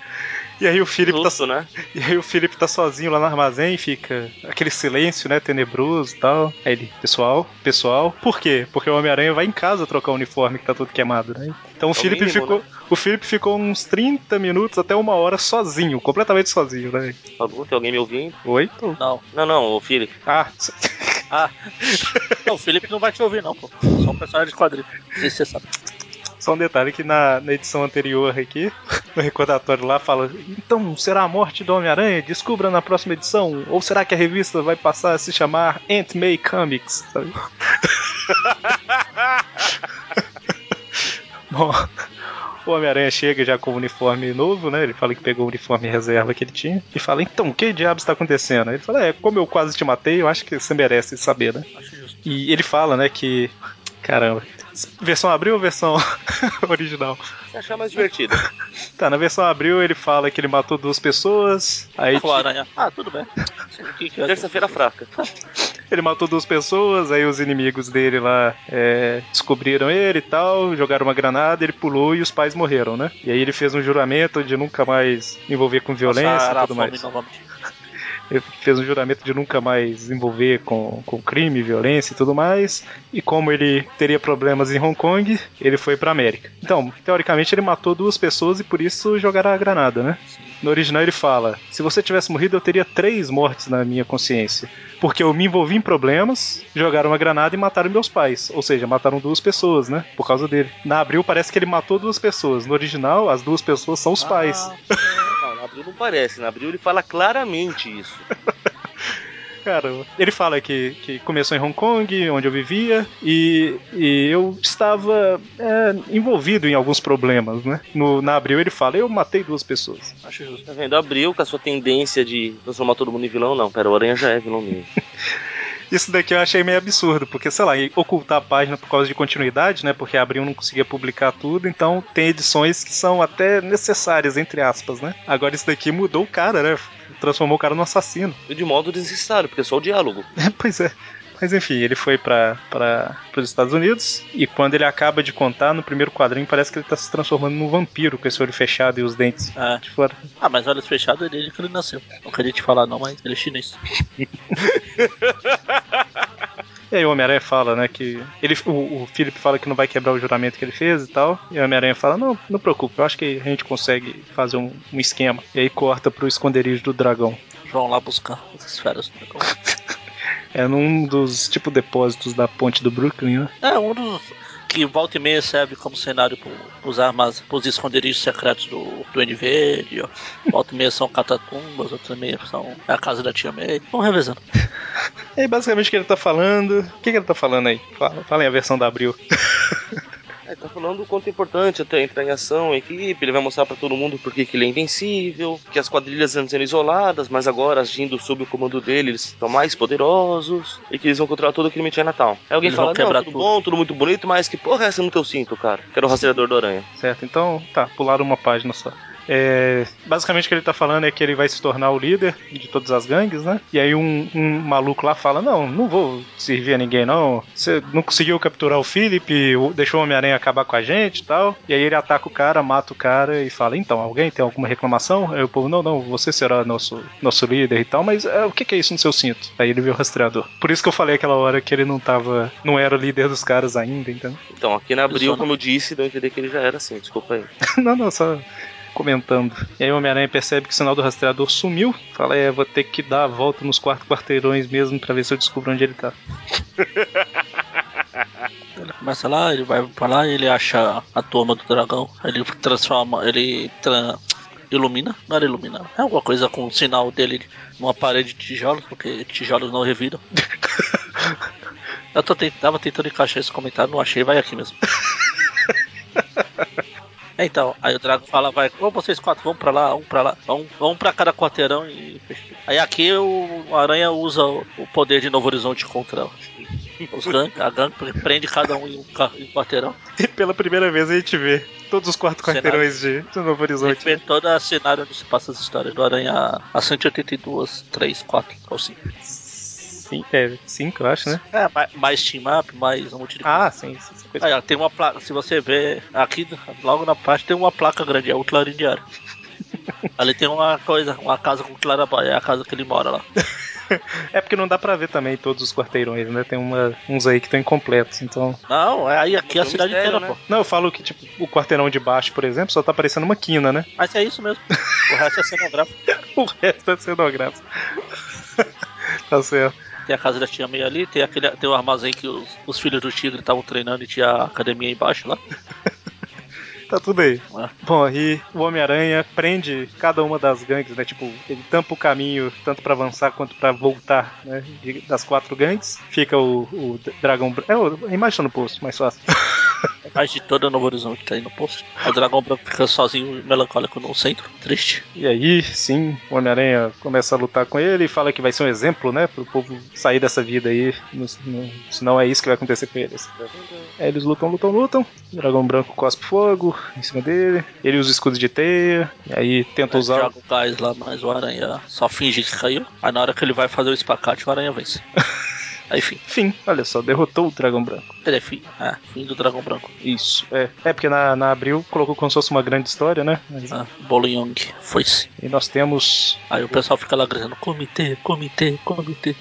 E aí o Philip tá Susto, né? E aí o Felipe tá sozinho lá no armazém e fica aquele silêncio, né, tenebroso e tal. Aí ele, pessoal, pessoal, por quê? Porque o Homem-Aranha vai em casa trocar o uniforme que tá todo queimado, né? Então o, É o Felipe mínimo, ficou, né? o Felipe ficou uns 30 minutos até uma hora sozinho, completamente sozinho, né? Alô, tem alguém me ouvindo? Oi? Não. Não, não, ô Felipe. Ah, Ah, não, o Felipe não vai te ouvir, não, pô. Só um personagem de quadrinho. Não sei se você sabe. Só um detalhe que na, na edição anterior aqui, no recordatório lá fala, então será a morte do Homem-Aranha? Descubra na próxima edição. Ou será que a revista vai passar a se chamar Aunt May Comics? Sabe? Bom, o Homem-Aranha chega já com o uniforme novo, né? Ele fala que pegou o uniforme reserva que ele tinha. E fala, então, o que diabos está acontecendo? Ele fala, é, como eu quase te matei, eu acho que você merece saber, né? E ele fala, né, que. Caramba. Versão abril ou versão original? Se achar mais divertido. Tá, na versão abril ele fala que ele matou duas pessoas. Aí O Aranha. Ah, tudo bem. Terça-feira fraca. ele matou duas pessoas, aí os inimigos dele lá é, descobriram ele e tal, jogaram uma granada, ele pulou e os pais morreram, né? E aí ele fez um juramento de nunca mais me envolver com violência Passar e tudo mais. novamente. Ele fez um juramento de nunca mais envolver com, com crime, violência e tudo mais. E como ele teria problemas em Hong Kong, ele foi pra América. Então, teoricamente, ele matou duas pessoas e por isso jogaram a granada, né? No original ele fala: se você tivesse morrido, eu teria três mortes na minha consciência. Porque eu me envolvi em problemas, jogaram uma granada e mataram meus pais. Ou seja, mataram duas pessoas, né? Por causa dele. Na Abril parece que ele matou duas pessoas. No original, as duas pessoas são os pais. Ah, na Abril não parece. Na Abril ele fala claramente isso. Caramba. Ele fala que, que começou em Hong Kong, onde eu vivia, e, e eu estava é, envolvido em alguns problemas, né? No, na Abril ele fala, eu matei duas pessoas. acho justo. Tá vendo? Abril com a sua tendência de transformar todo mundo em vilão, não. Pera, o Aranha já é vilão mesmo. Isso daqui eu achei meio absurdo, porque, sei lá, ocultar a página por causa de continuidade, né? Porque a Abril não conseguia publicar tudo, então tem edições que são até necessárias, entre aspas, né? Agora isso daqui mudou o cara, né? Transformou o cara num assassino. E de modo desnecessário, porque é só o diálogo. pois é. Mas enfim, ele foi para os Estados Unidos e quando ele acaba de contar, no primeiro quadrinho parece que ele tá se transformando num vampiro com esse olho fechado e os dentes É. de fora. Ah, mas olhos fechados é desde que ele nasceu. Não queria te falar não, mas ele é chinês. E aí o Homem-Aranha fala, né, que. Ele, o, o Philip fala que não vai quebrar o juramento que ele fez e tal. E o Homem-Aranha fala, não, não preocupe, eu acho que a gente consegue fazer um, um esquema. E aí corta pro esconderijo do dragão. Vão lá buscar as esferas. É num dos tipo depósitos da ponte do Brooklyn, né? É, um dos que volta e meia serve como cenário pro, pros armas, pros esconderijos secretos do, do NV. Volta e meia são catatumbas, outra meia são é a casa da tia May. Vamos revezando. E aí basicamente o que ele tá falando. O que, que ele tá falando aí? Fala, fala em a versão da Abril. É, tá falando o quanto é importante até entrar em ação, a equipe, ele vai mostrar pra todo mundo por que ele é invencível, que as quadrilhas antes eram isoladas, mas agora agindo sob o comando dele, eles estão mais poderosos, e que eles vão controlar todo o crime de Chinatown. Aí alguém Eles fala, não, tudo tudo." bom, tudo muito bonito, mas que porra é essa no teu cinto, cara? Que era o rastreador do aranha. Certo, então tá, pularam uma página só. É, basicamente o que ele tá falando é que ele vai se tornar o líder de todas as gangues, né? E aí um, um maluco lá fala: Não, não vou servir a ninguém, não. Você não conseguiu capturar o Philip, deixou o Homem-Aranha acabar com a gente e tal. E aí ele ataca o cara, mata o cara e fala: Então, alguém tem alguma reclamação? Aí o povo: Não, não, você será nosso, nosso líder e tal, mas é, o que, que é isso no seu cinto? Aí ele viu o rastreador. Por isso que eu falei aquela hora que ele não tava. não era o líder dos caras ainda, então. Então, aqui na Abril, Só- como eu disse, deu a entender que ele já era assim, desculpa aí. não, não, só comentando. E aí o Homem-Aranha percebe que o sinal do rastreador sumiu. Fala, é, vou ter que dar a volta nos quatro quarteirões mesmo pra ver se eu descubro onde ele tá. Ele começa lá, ele vai pra lá e ele acha a turma do dragão. Ele transforma, ele tra- ilumina, não era ilumina, é alguma coisa com o sinal dele numa parede de tijolos, porque tijolos não reviram. Eu tô tent- tava tentando encaixar esse comentário, não achei, vai aqui mesmo. Então, aí o Drago fala, vai, vamos vocês quatro, vamos pra lá, um pra lá, vamos, vamos pra cada quarteirão e. Aí aqui o Aranha usa o poder de Novo Horizonte contra os gangues, a gangue prende cada um em um, em um quarteirão. E pela primeira vez a gente vê todos os quatro quarteirões de, de Novo A gente Horizonte. vê todo o cenário onde se passa as histórias do Aranha a 182, 3, 4 ou 5. Sim, é, cinco, eu acho, né? É, mais, mais team up, mais um monte de Ah, sim, sim, sim, coisa. Aí, ó, tem uma placa, se você ver aqui, logo na parte tem uma placa grande, é o Clarim Diário. Ali tem uma coisa, uma casa com Claraboy, é a casa que ele mora lá. É porque não dá pra ver também todos os quarteirões, né? Tem uma, uns aí que estão incompletos, então. Não, é aí aqui é a um cidade mistério, inteira, né? pô. Não, eu falo que, tipo, o quarteirão de baixo, por exemplo, só tá parecendo uma quina, né? Mas é isso mesmo. O resto é cenográfico. O resto é cenográfico. tá certo. Tem a casa da tia May ali, tem aquele tem o armazém que os, os filhos do tigre estavam treinando e tinha a academia embaixo lá. Tá tudo aí. É. Bom, aí o Homem-Aranha prende cada uma das gangues, né? Tipo, ele tampa o caminho tanto pra avançar quanto pra voltar, né? das quatro gangues. Fica o, o dragão. É, a imagem tá no post, mais fácil. Mais de todo o Novo Horizonte tá aí no posto. O dragão branco fica sozinho, melancólico no centro, triste. E aí, sim, o Homem-Aranha começa a lutar com ele e fala que vai ser um exemplo, né? Pro povo sair dessa vida aí. No, no- senão é isso que vai acontecer com eles. Aí eles lutam, lutam, lutam. O dragão branco cospe fogo em cima dele. Ele usa escudo de teia. E aí tenta usar. Joga o gás lá, mas o aranha só finge que caiu. Aí na hora que ele vai fazer o espacate, o aranha vence. Aí fim. Fim, olha só, derrotou o dragão branco. Ele é fim. É, fim do dragão branco. Isso, é. É porque na, na Abril colocou como se fosse uma grande história, né? Mas- Ah, Bolo Young, foi-se. E nós temos. Aí o pessoal fica lá gritando: comitê, comitê, comitê.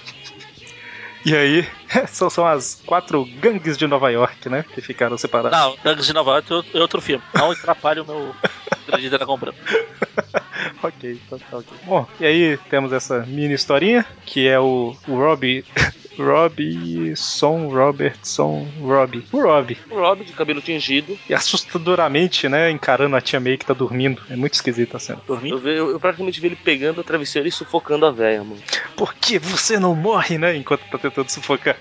E aí, são, são as quatro gangues de Nova York, né? Que ficaram separadas. Não, Gangues de Nova York é outro- é filme. Não atrapalhe o meu grande dragão branco. ok, então tá ok. Bom, e aí temos essa mini historinha, que é o, o Robbie. Robson, Robertson, Robbie. O Robbie. O Rob de cabelo tingido. E assustadoramente, né? Encarando a tia May que tá dormindo. É muito esquisita a cena. Dormindo? Eu, eu, eu praticamente vi ele pegando o travesseiro e sufocando a véia, mano. Por que você não morre, né? Enquanto tá tentando sufocar.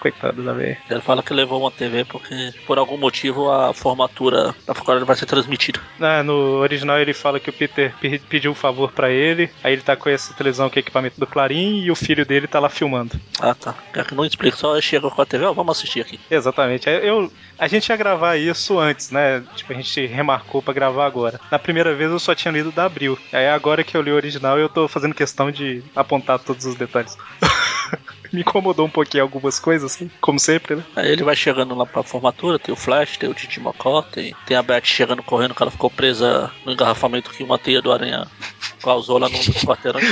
Coitado da velha. Ele fala que levou uma TV porque, por algum motivo, a formatura da faculdade vai ser transmitida. Ah, no original ele fala que o Peter pe- pediu um favor pra ele, aí ele tá com essa televisão que é equipamento do Clarim e o filho dele tá lá filmando. Ah, tá. Quer que não explica, só chega com a TV, ó, vamos assistir aqui. Exatamente. Aí Eu, a gente ia gravar isso antes, né? Tipo, a gente remarcou pra gravar agora. Na primeira vez eu só tinha lido da Abril. Aí agora que eu li o original eu tô fazendo questão de apontar todos os detalhes. Me incomodou um pouquinho algumas coisas, assim, como sempre, né? Aí ele vai chegando lá pra formatura, tem o Flash, tem o Didi Mocó, tem, tem a Beth chegando correndo, que ela ficou presa no engarrafamento que uma teia do aranha causou lá no quarteirão.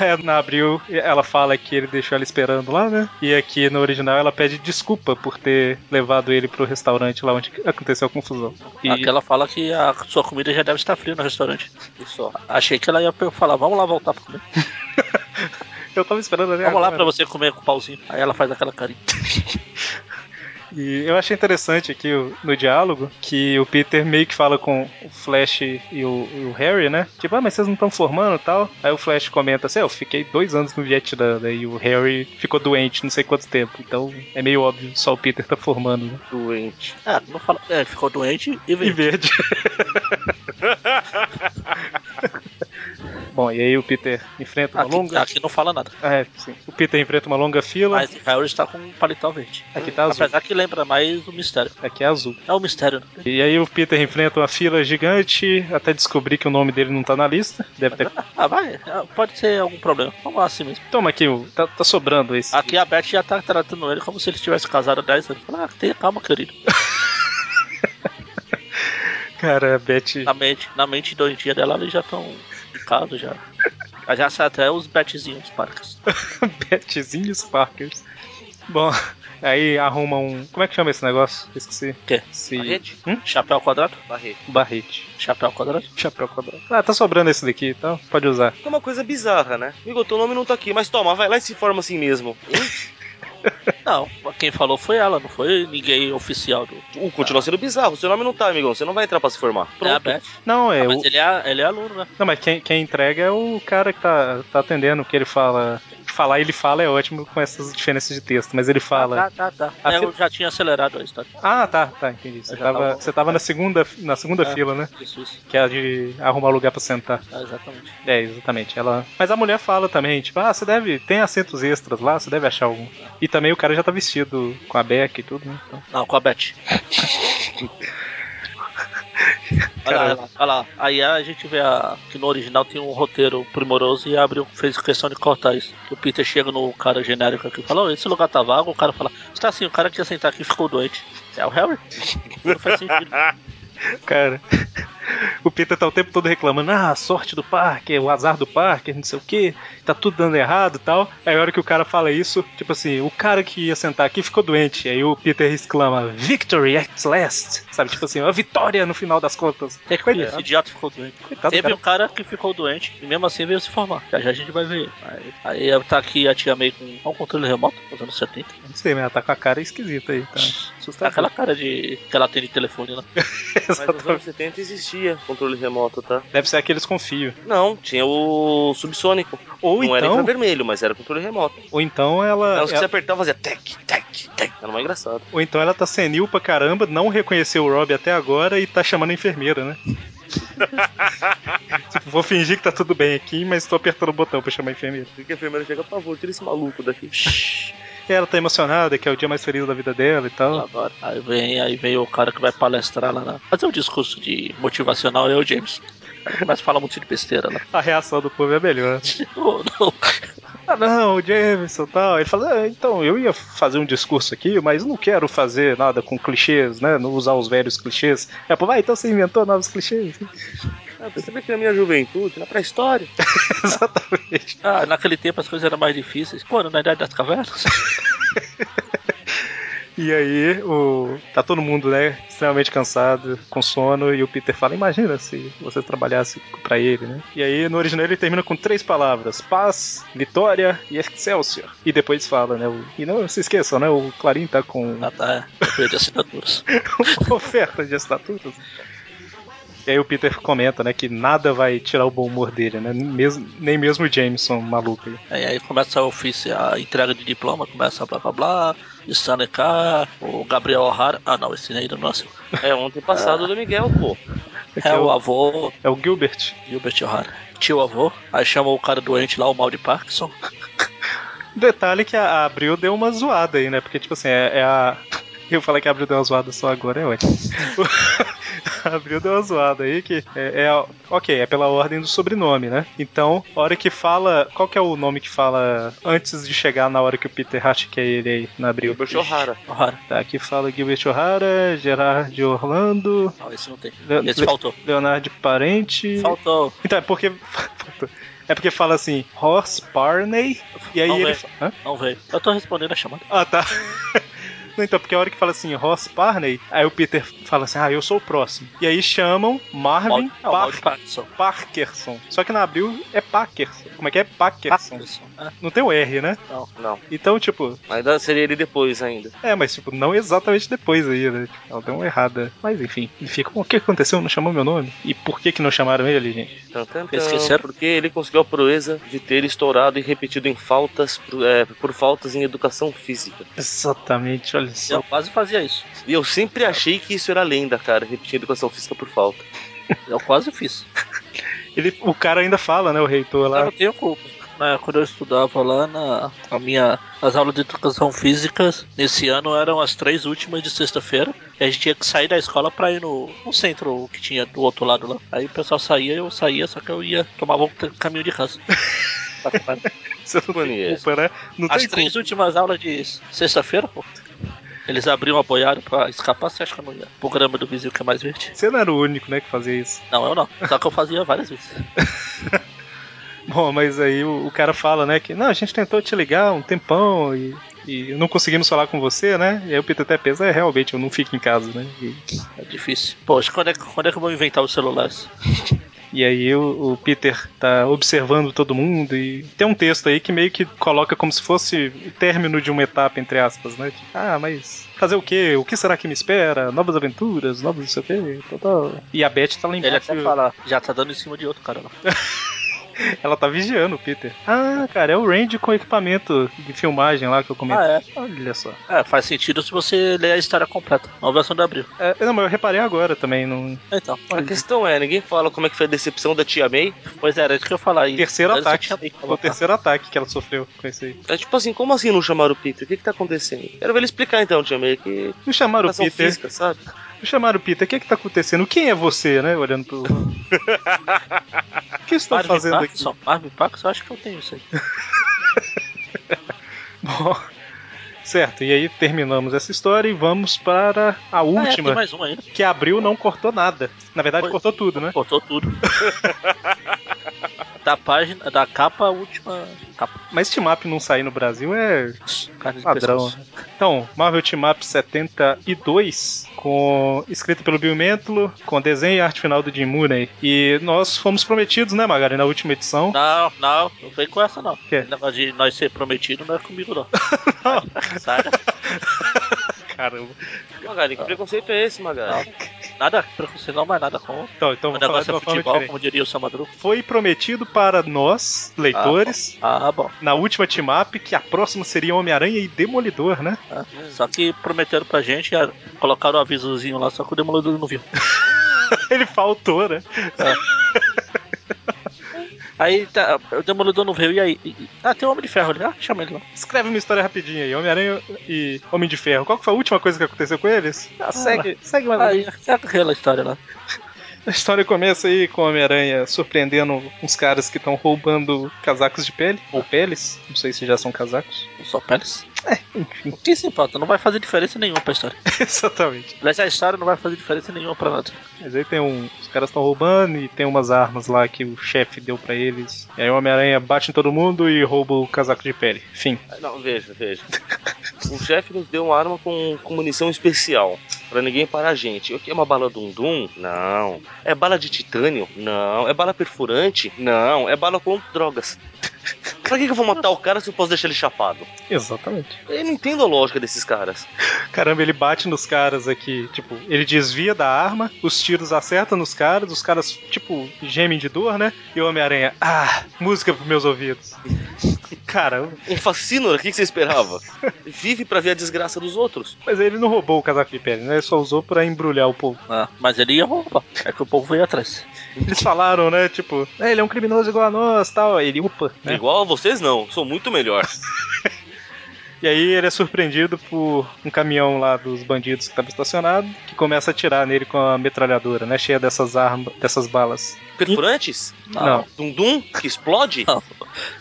É, na Abril ela fala que ele deixou ela esperando lá, né? E aqui no original ela pede desculpa por ter levado ele pro restaurante lá onde aconteceu a confusão. E Aqui ela fala que a sua comida já deve estar fria no restaurante. Isso. Achei que ela ia falar, vamos lá voltar pra comer. eu tava esperando Vamos lá agora. pra você comer com o pauzinho. Aí ela faz aquela carinha. E eu achei interessante aqui no diálogo que o Peter meio que fala com o Flash e o, e o Harry, né? Tipo, ah, mas vocês não estão formando e tal. Aí o Flash comenta assim: "É, eu fiquei dois anos no Vietnã, né? E o Harry ficou doente não sei quanto tempo. Então é meio óbvio, só o Peter tá formando, né? Doente. Ah, não fala. É, ficou doente e E veio. verde. Bom, e aí o Peter enfrenta uma Aqui, longa. aqui não fala nada. É, sim. O Peter enfrenta uma longa fila. Mas o Harry está com um paletó verde. Aqui tá azul. Apesar que lembra mais o mistério. Aqui é azul. É o mistério, né? E aí o Peter enfrenta uma fila gigante até descobrir que o nome dele não tá na lista. Deve ter. Ah, vai. Ah, Pode ser algum problema. Vamos lá assim mesmo. Toma aqui, tá, tá sobrando esse. Aqui a Beth já tá tratando ele como se ele estivesse casado há 10 anos. Fala, ah, tenha calma, querido. Cara, a Beth. Na mente, na mente doentia dela, eles já estão casa já. Já sai até os Betzinhos, parques. Betzinho Sparkers. Bom, aí arruma um. Como é que chama esse negócio? Esqueci. Quê? Esse... Barrete? Hum? Chapéu quadrado? Barrete. Barrete. Chapéu quadrado? Chapéu quadrado. Ah, tá sobrando esse daqui, então pode usar. É uma coisa bizarra, né? Amigo, teu nome não tá aqui, mas toma, vai lá e se forma assim mesmo. Não, quem falou foi ela, não foi ninguém oficial do. Uh, continua sendo bizarro. Seu nome não tá, amigão. Você não vai entrar pra se formar. É a Pronto. Beth. Não, é. Ah, mas o... ele é, ele é aluno, né? Não, mas quem, quem entrega é o cara que tá, tá atendendo, que ele fala. Falar ele fala é ótimo com essas diferenças de texto, mas ele fala. Ah, tá, tá, tá. É, eu já tinha acelerado a história. Ah, tá, tá, entendi. Você tava, tava- você tava na segunda, na segunda É. fila, né? Isso, isso. Que é a de arrumar lugar pra sentar. É, exatamente. É, exatamente. Ela. Mas a mulher fala também, tipo, ah, você deve. Tem assentos extras lá, você deve achar algum. E também o cara já tá vestido com a beca e tudo, né? Então. Não, com a Beth. Olha lá, olha lá, olha lá. Aí a gente vê a, que no original tem um roteiro primoroso e abre, fez questão de cortar isso. O Peter chega no cara genérico aqui e fala: "Ô, esse lugar tá vago. O cara fala: Está assim, o cara que ia sentar aqui ficou doente. É o Harry? Não faz sentido. Cara. O Peter tá o tempo todo reclamando, ah, a sorte do Parker, o azar do Parker, não sei o que, tá tudo dando errado e tal. Aí a hora que o cara fala isso, tipo assim, o cara que ia sentar aqui ficou doente. Aí o Peter exclama, Victory at last! Sabe, tipo assim, a vitória no final das contas. É que esse idiota ficou doente. Coitado do Teve cara. um cara que ficou doente e mesmo assim veio se formar. Já já a gente vai ver. Aí, aí tá aqui a tia May com um controle remoto nos anos 70. Não sei, mas ela tá com a cara esquisita aí, tá? Tá Assustador. aquela cara de que ela tem de telefone lá. Mas nos anos 70 existia controle remoto, tá? Deve ser aqueles com fio. Não, tinha o subsônico. Ou não era então, infravermelho, mas era controle remoto. ou então ela, Era os que ela- você apertava e fazia tec, tec, tec. Era mais engraçado. ou então ela tá senil pra caramba, não reconheceu o Rob até agora e tá chamando a enfermeira, né? tipo, vou fingir que tá tudo bem aqui, mas tô apertando o botão pra chamar a enfermeira. Porque a enfermeira chega, por favor, tira esse maluco daqui. E ela tá emocionada, que é o dia mais feliz da vida dela e tal. Agora. Aí vem, aí vem o cara que vai palestrar lá, na... fazer um discurso de motivacional, é o James. Aí começa a falar muito de besteira lá. A reação do povo é melhor. Oh, não. Ah, não, o Jameson e tal. Ele fala, ah, então, eu ia fazer um discurso aqui, mas não quero fazer nada com clichês, né? Não usar os velhos clichês. É, pô, vai, então você inventou novos clichês. Ah, você vê que na minha juventude, na pré-história. Exatamente. Ah, naquele tempo as coisas eram mais difíceis. Quando? Na idade das cavernas? E aí, o... tá todo mundo, né, extremamente cansado, com sono, e o Peter fala, imagina se você trabalhasse pra ele, né? E aí, no original, ele termina com três palavras, paz, vitória e excelsior. E depois fala, né, o... e não se esqueçam, né, o Clarim tá com Ah, tá. Eu perdi assinaturas. oferta de estatutos. E aí o Peter comenta, né, que nada vai tirar o bom humor dele, né, nem mesmo, nem mesmo o Jameson maluco. aí. Aí, aí começa a ofício, a entrega de diploma, começa blá blá blá. Stanley K, o Gabriel O'Hara. Ah, não, esse ainda não nasceu. É ontem passado do Miguel, pô. Aqui É o avô, é o Gilbert. Gilbert O'Hara. Tio avô. Aí chama o cara doente lá, o mal de Parkinson. Detalhe que a a Abril deu uma zoada aí, né? Porque, tipo assim, é, é a. Eu falei que a Abril deu uma zoada só agora, é ótimo. a Abril deu uma zoada aí que é, é Ok, é pela ordem do sobrenome, né? Então, a hora que fala. Qual que é o nome que fala antes de chegar na hora que o Peter acha que é ele aí na Abril? Gilbert O'Hara. O'Hara. Tá, aqui fala Gilbert O'Hara, Gerard Orlando, Não, esse não tem. Le- Esse faltou. Leonardo Parente. Faltou. Então, é porque. É porque fala assim, Ross Parney, e aí Não, ele. fa- Hã? Não veio. Eu tô respondendo a chamada. Ah, tá. Não, então, porque a hora que fala assim, Ross Parney, aí o Peter fala assim, ah, eu sou o próximo. E aí chamam Marvin Mal, Par. Parkerson. Só que na Abril é Parkerson. Como é que é? Parkerson. Parkinson. É, Não tem o R, né? não. Não, Então, tipo, ainda seria ele depois ainda. é, mas tipo, não exatamente depois aí, né? Ela deu uma errada. Mas enfim, ele fica, o que aconteceu? Não chamou meu nome? E por que que não chamaram ele, gente? Tan, Esqueceram? porque ele conseguiu a proeza de ter estourado e repetido em faltas por, é, por faltas em educação física. Exatamente, olha só. Eu quase fazia isso. E eu sempre achei que isso era lenda, cara, repetir educação física por falta. Eu quase fiz. Ele, o cara ainda fala, né? O reitor Eu lá. não tenho culpa. Quando eu estudava lá na a minha, as aulas de educação física, nesse ano eram as três últimas de sexta-feira. E a gente tinha que sair da escola pra ir no, no centro que tinha do outro lado lá. Aí o pessoal saía, eu saía, só que eu ia, tomava um caminho de casa. Você não tem culpa, né? Não As três culpa. últimas aulas de sexta-feira, pô. Eles abriam apoiado pra escapar, você acha que eu não ia? Programa do vizinho que é mais verde? Você não era o único, né, que fazia isso. Não, eu não. Só que eu fazia várias vezes. Bom, mas aí o, o cara fala, né, que não, a gente tentou te ligar um tempão e, e não conseguimos falar com você, né? E aí o Peter até pensa, é, realmente, eu não fico em casa, né? E, É difícil. Poxa, quando é, que- quando é que eu vou inventar os celulares? e aí o, o Peter tá observando todo mundo e tem um texto aí que meio que coloca como se fosse o término de uma etapa, entre aspas, né? Tipo, ah, mas fazer o quê? O que será que me espera? Novas aventuras, novos não sei o quê, tal, tal. E a Beth tá lá Ele embaixo. até fala, já tá dando em cima de outro cara lá. Ela tá vigiando o Peter. Ah, cara, é o Randy com equipamento de filmagem lá que eu comentei. Ah, é? Olha só. É, faz sentido se você ler a história completa. Uma versão do Abril. É, não, mas eu reparei agora também. Não... Então, A questão é, ninguém fala como é que foi a decepção da tia May. pois é, era isso que eu ia falar aí. Terceiro ataque. o terceiro ataque que ela sofreu com esse aí. É tipo assim, como assim não chamaram o Peter? O que que tá acontecendo? Quero ver ele explicar então, tia May, que Não chamaram o Peter. física, sabe? Chamaram o Peter. O que é que tá acontecendo? Quem é você, né? Olhando pro. o que estão Marvin fazendo aqui? Parkinson? Marvin Parkinson, eu acho que eu tenho isso aí. Bom, certo, e aí terminamos essa história e vamos para a Ah, é, última, um ainda. que abriu não cortou nada. Na verdade, Foi. cortou tudo, né? Cortou tudo. da página, da capa, última capa. Mas Team Up não sair no Brasil é Carne Padrão. Então, Marvel Team Up 72, com escrito pelo Bill Mantlo, com desenho e arte final do Jim Mooney. E nós fomos prometidos, né, Magari, na última edição. Não, não, não vem com essa não. Quê? O negócio de nós ser prometido não é comigo não. Sabe? Caramba. Magari, que preconceito é esse, Magari? Nada preconceito não, mas nada com. Então, então O negócio de é futebol, como diria o Samadru. Foi prometido para nós, leitores, Ah, bom. na última Team Up, que a próxima seria Homem-Aranha e Demolidor, né? Ah, Só que prometeram pra gente, ah, colocaram o avisozinho lá, só que o Demolidor não viu. Ele faltou, né? Aí tá, o Demolidor não veio, e aí? E- Ah, tem o Homem de Ferro ali, ah, chama ele lá. Escreve uma história rapidinha aí. Homem-Aranha e Homem de Ferro. Qual foi a última coisa que aconteceu com eles? Ah, segue, segue mais Aí, aquela história lá. A história começa aí com o Homem-Aranha surpreendendo uns caras que estão roubando casacos de pele, ou peles, não sei se já são casacos. Só peles. Enfim, O que se importa? Não vai fazer diferença nenhuma pra história. exatamente. Aliás, a história não vai fazer diferença nenhuma pra nada. Mas aí tem um. Os caras estão roubando e tem umas armas lá que o chefe deu pra eles. E aí o Homem-Aranha bate em todo mundo e rouba o casaco de pele. Fim. Não, veja, veja. O chefe nos deu uma arma com, com munição especial. Pra ninguém parar a gente. O que é uma bala Dum-Dum? Não. É bala de titânio? Não. É bala perfurante? Não. É bala com drogas. Pra que, que eu vou matar o cara se eu posso deixar ele chapado? Exatamente. Eu não entendo a lógica desses caras. Caramba, ele bate nos caras aqui. Tipo, ele desvia da arma, os tiros acertam nos caras, os caras, tipo, gemem de dor, né? E o Homem-Aranha, ah, música pros meus ouvidos. Caramba. Um fascínora, o que, que você esperava? Vive pra ver a desgraça dos outros. Mas ele não roubou o casaco de pele, né? Ele só usou pra embrulhar o povo. Ah, mas ele ia roubar. É que o povo veio atrás. Eles falaram, né? Tipo, "É, ele é um criminoso igual a nós tal. Ele, upa, né? Igual a vocês, não. Sou muito melhor. E aí ele é surpreendido por um caminhão lá dos bandidos que estava estacionado, que começa a atirar nele com a metralhadora, né? Cheia dessas armas, dessas balas. Perfurantes? Não. Dum-Dum? Que explode? Não.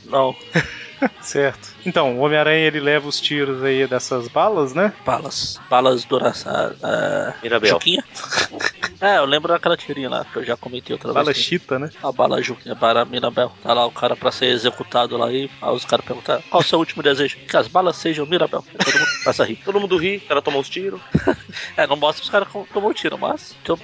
Não. Certo. Então, o Homem-Aranha ele leva os tiros aí dessas balas, né? Balas. Balas duração. Uh, Mirabel. Juquinha? É, eu lembro daquela tirinha lá que eu já comentei outra Bala vez. chita, né? A bala Juquinha para Mirabel. Tá lá o cara pra ser executado lá e aí os caras perguntaram qual o seu último desejo? Que as balas sejam Mirabel. Aí todo mundo começa a rir. Todo mundo ri, o cara tomou os tiros. É, não mostra os caras tomou tiro, mas. então,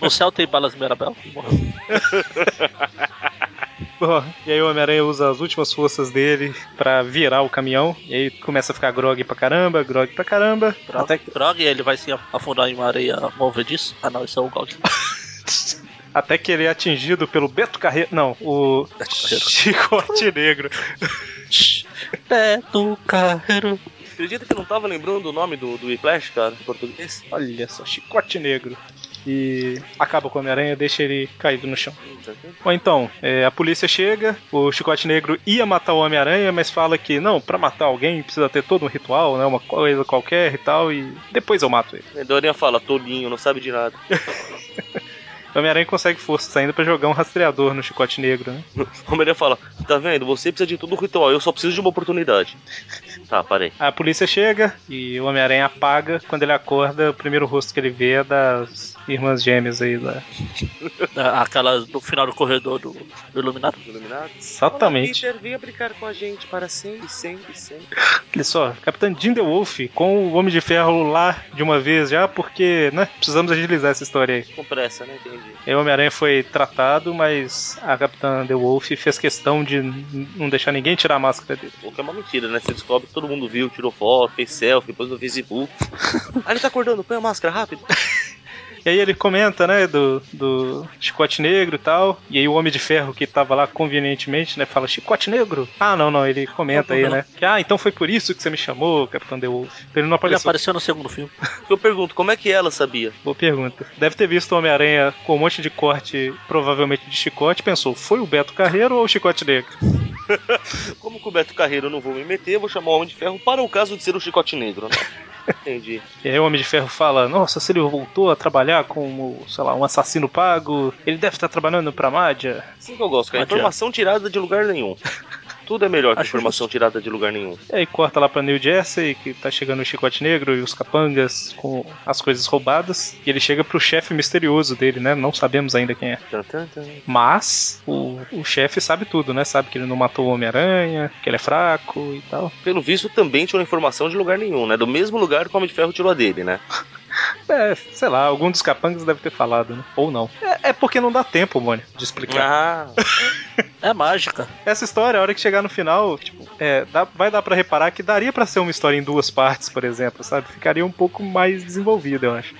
no céu tem balas Mirabel e morreu. Bom, e aí o Homem-Aranha usa as últimas forças dele pra virar o caminhão. E aí começa a ficar grog pra caramba, grog pra caramba. Até que, droga, e ele vai se afundar em uma areia movediça. Ah não, isso é o Gog. até que ele é atingido pelo Beto Carreiro. Não, o Beto Carreiro. Chicote Negro. Beto Carreiro. Acredita que eu não tava lembrando o nome do, do Whiplash, cara, em português? Olha só, Chicote Negro. E acaba com o Homem-Aranha, deixa ele caído no chão. Ou então, é, a polícia chega, o Chicote Negro ia matar o Homem-Aranha, mas fala que não, pra matar alguém precisa ter todo um ritual, né? Uma coisa qualquer e tal, e depois eu mato ele. Dorinha fala, tolinho, não sabe de nada. Homem-Aranha consegue força ainda pra jogar um rastreador no Chicote Negro, né? O Homem-Aranha fala, tá vendo? Você precisa de todo o ritual, eu só preciso de uma oportunidade. Tá, parei. A polícia chega e o Homem-Aranha apaga. Quando ele acorda, o primeiro rosto que ele vê é das irmãs gêmeas aí da. Aquela no final do corredor do, do Iluminado. Iluminado? Exatamente. Peter, venha brincar com a gente para sempre, sempre, sempre. Olha só, Capitão Jim The Wolf com o Homem de Ferro lá de uma vez já, porque, né? Precisamos agilizar essa história aí. Com pressa, né? Entendi. E o Homem-Aranha foi tratado, mas a Capitã The Wolf fez questão de não deixar ninguém tirar a máscara dele. O que é uma mentira, né? Você descobre que todo mundo viu, tirou foto, fez selfie, depois no Facebook. ah, ele tá acordando, põe a máscara rápido. E aí ele comenta, né, do, do chicote negro e tal. E aí o Homem de Ferro que tava lá convenientemente, né, fala chicote negro? Ah, não, não, ele comenta aí, né? Que, ah, então foi por isso que você me chamou, Capitão The Wolf. Ele não Ele apareceu. apareceu no segundo filme. Eu pergunto, como é que ela sabia? Boa pergunta. Deve ter visto o Homem-Aranha com um monte de corte, provavelmente de chicote, pensou, foi o Beto Carreiro ou o chicote negro? Como com o Beto Carreiro eu não vou me meter, vou chamar o Homem de Ferro para o caso de ser o chicote negro, né? Entendi. E aí o Homem de Ferro fala, nossa, se ele voltou a trabalhar como, sei lá, um assassino pago, ele deve estar trabalhando pra Mádia. Assim que eu gosto, cara. Informação tirada de lugar nenhum. Tudo é melhor que Acho informação tirada de lugar nenhum. E aí corta lá pra New Jersey, que tá chegando o Chicote Negro e os capangas com as coisas roubadas. E ele chega pro chefe misterioso dele, né? Não sabemos ainda quem é. Mas o, o chefe sabe tudo, né? Sabe que ele não matou o Homem-Aranha, que ele é fraco e tal. Pelo visto, também tirou informação de lugar nenhum, né? Do mesmo lugar que o Homem de Ferro tirou a dele, né? É, sei lá, algum dos capangas deve ter falado, né? Ou não. É, é porque não dá tempo, Mônio, de explicar. Ah, É mágica. Essa história, a hora que chegar no final, tipo, é, dá- vai dar pra reparar que daria pra ser uma história em duas partes, por exemplo, sabe? Ficaria um pouco mais desenvolvida, eu acho.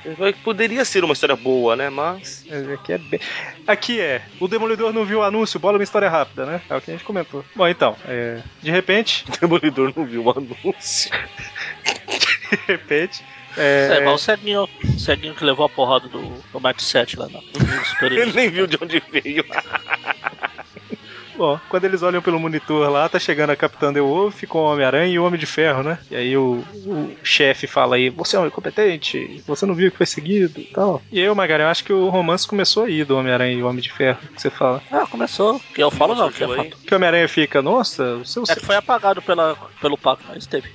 poderia ser uma história boa, né? Mas. Mas Aqui é bem... Aqui é, o Demolidor não viu o anúncio, bola uma história rápida, né? É o que a gente comentou. Bom, então, é, de repente, O Demolidor não viu o anúncio. de repente, É, é, igual o ceguinho, o ceguinho que levou a porrada do, do Max 7 lá superior. Ele nem viu de onde veio. Bom, quando eles olham pelo monitor lá, tá chegando a Capitã The Wolf com o Homem-Aranha e o Homem de Ferro, né? E aí o, o chefe fala aí, você é um incompetente, você não viu que foi seguido e tal. E aí, Magari, eu acho que o romance começou aí do Homem-Aranha e o Homem de Ferro, que você fala. Ah, começou. Que eu falo não, que é fato. Que o Homem-Aranha fica, nossa, o seu... É que foi apagado pela, pelo Paco, mas teve.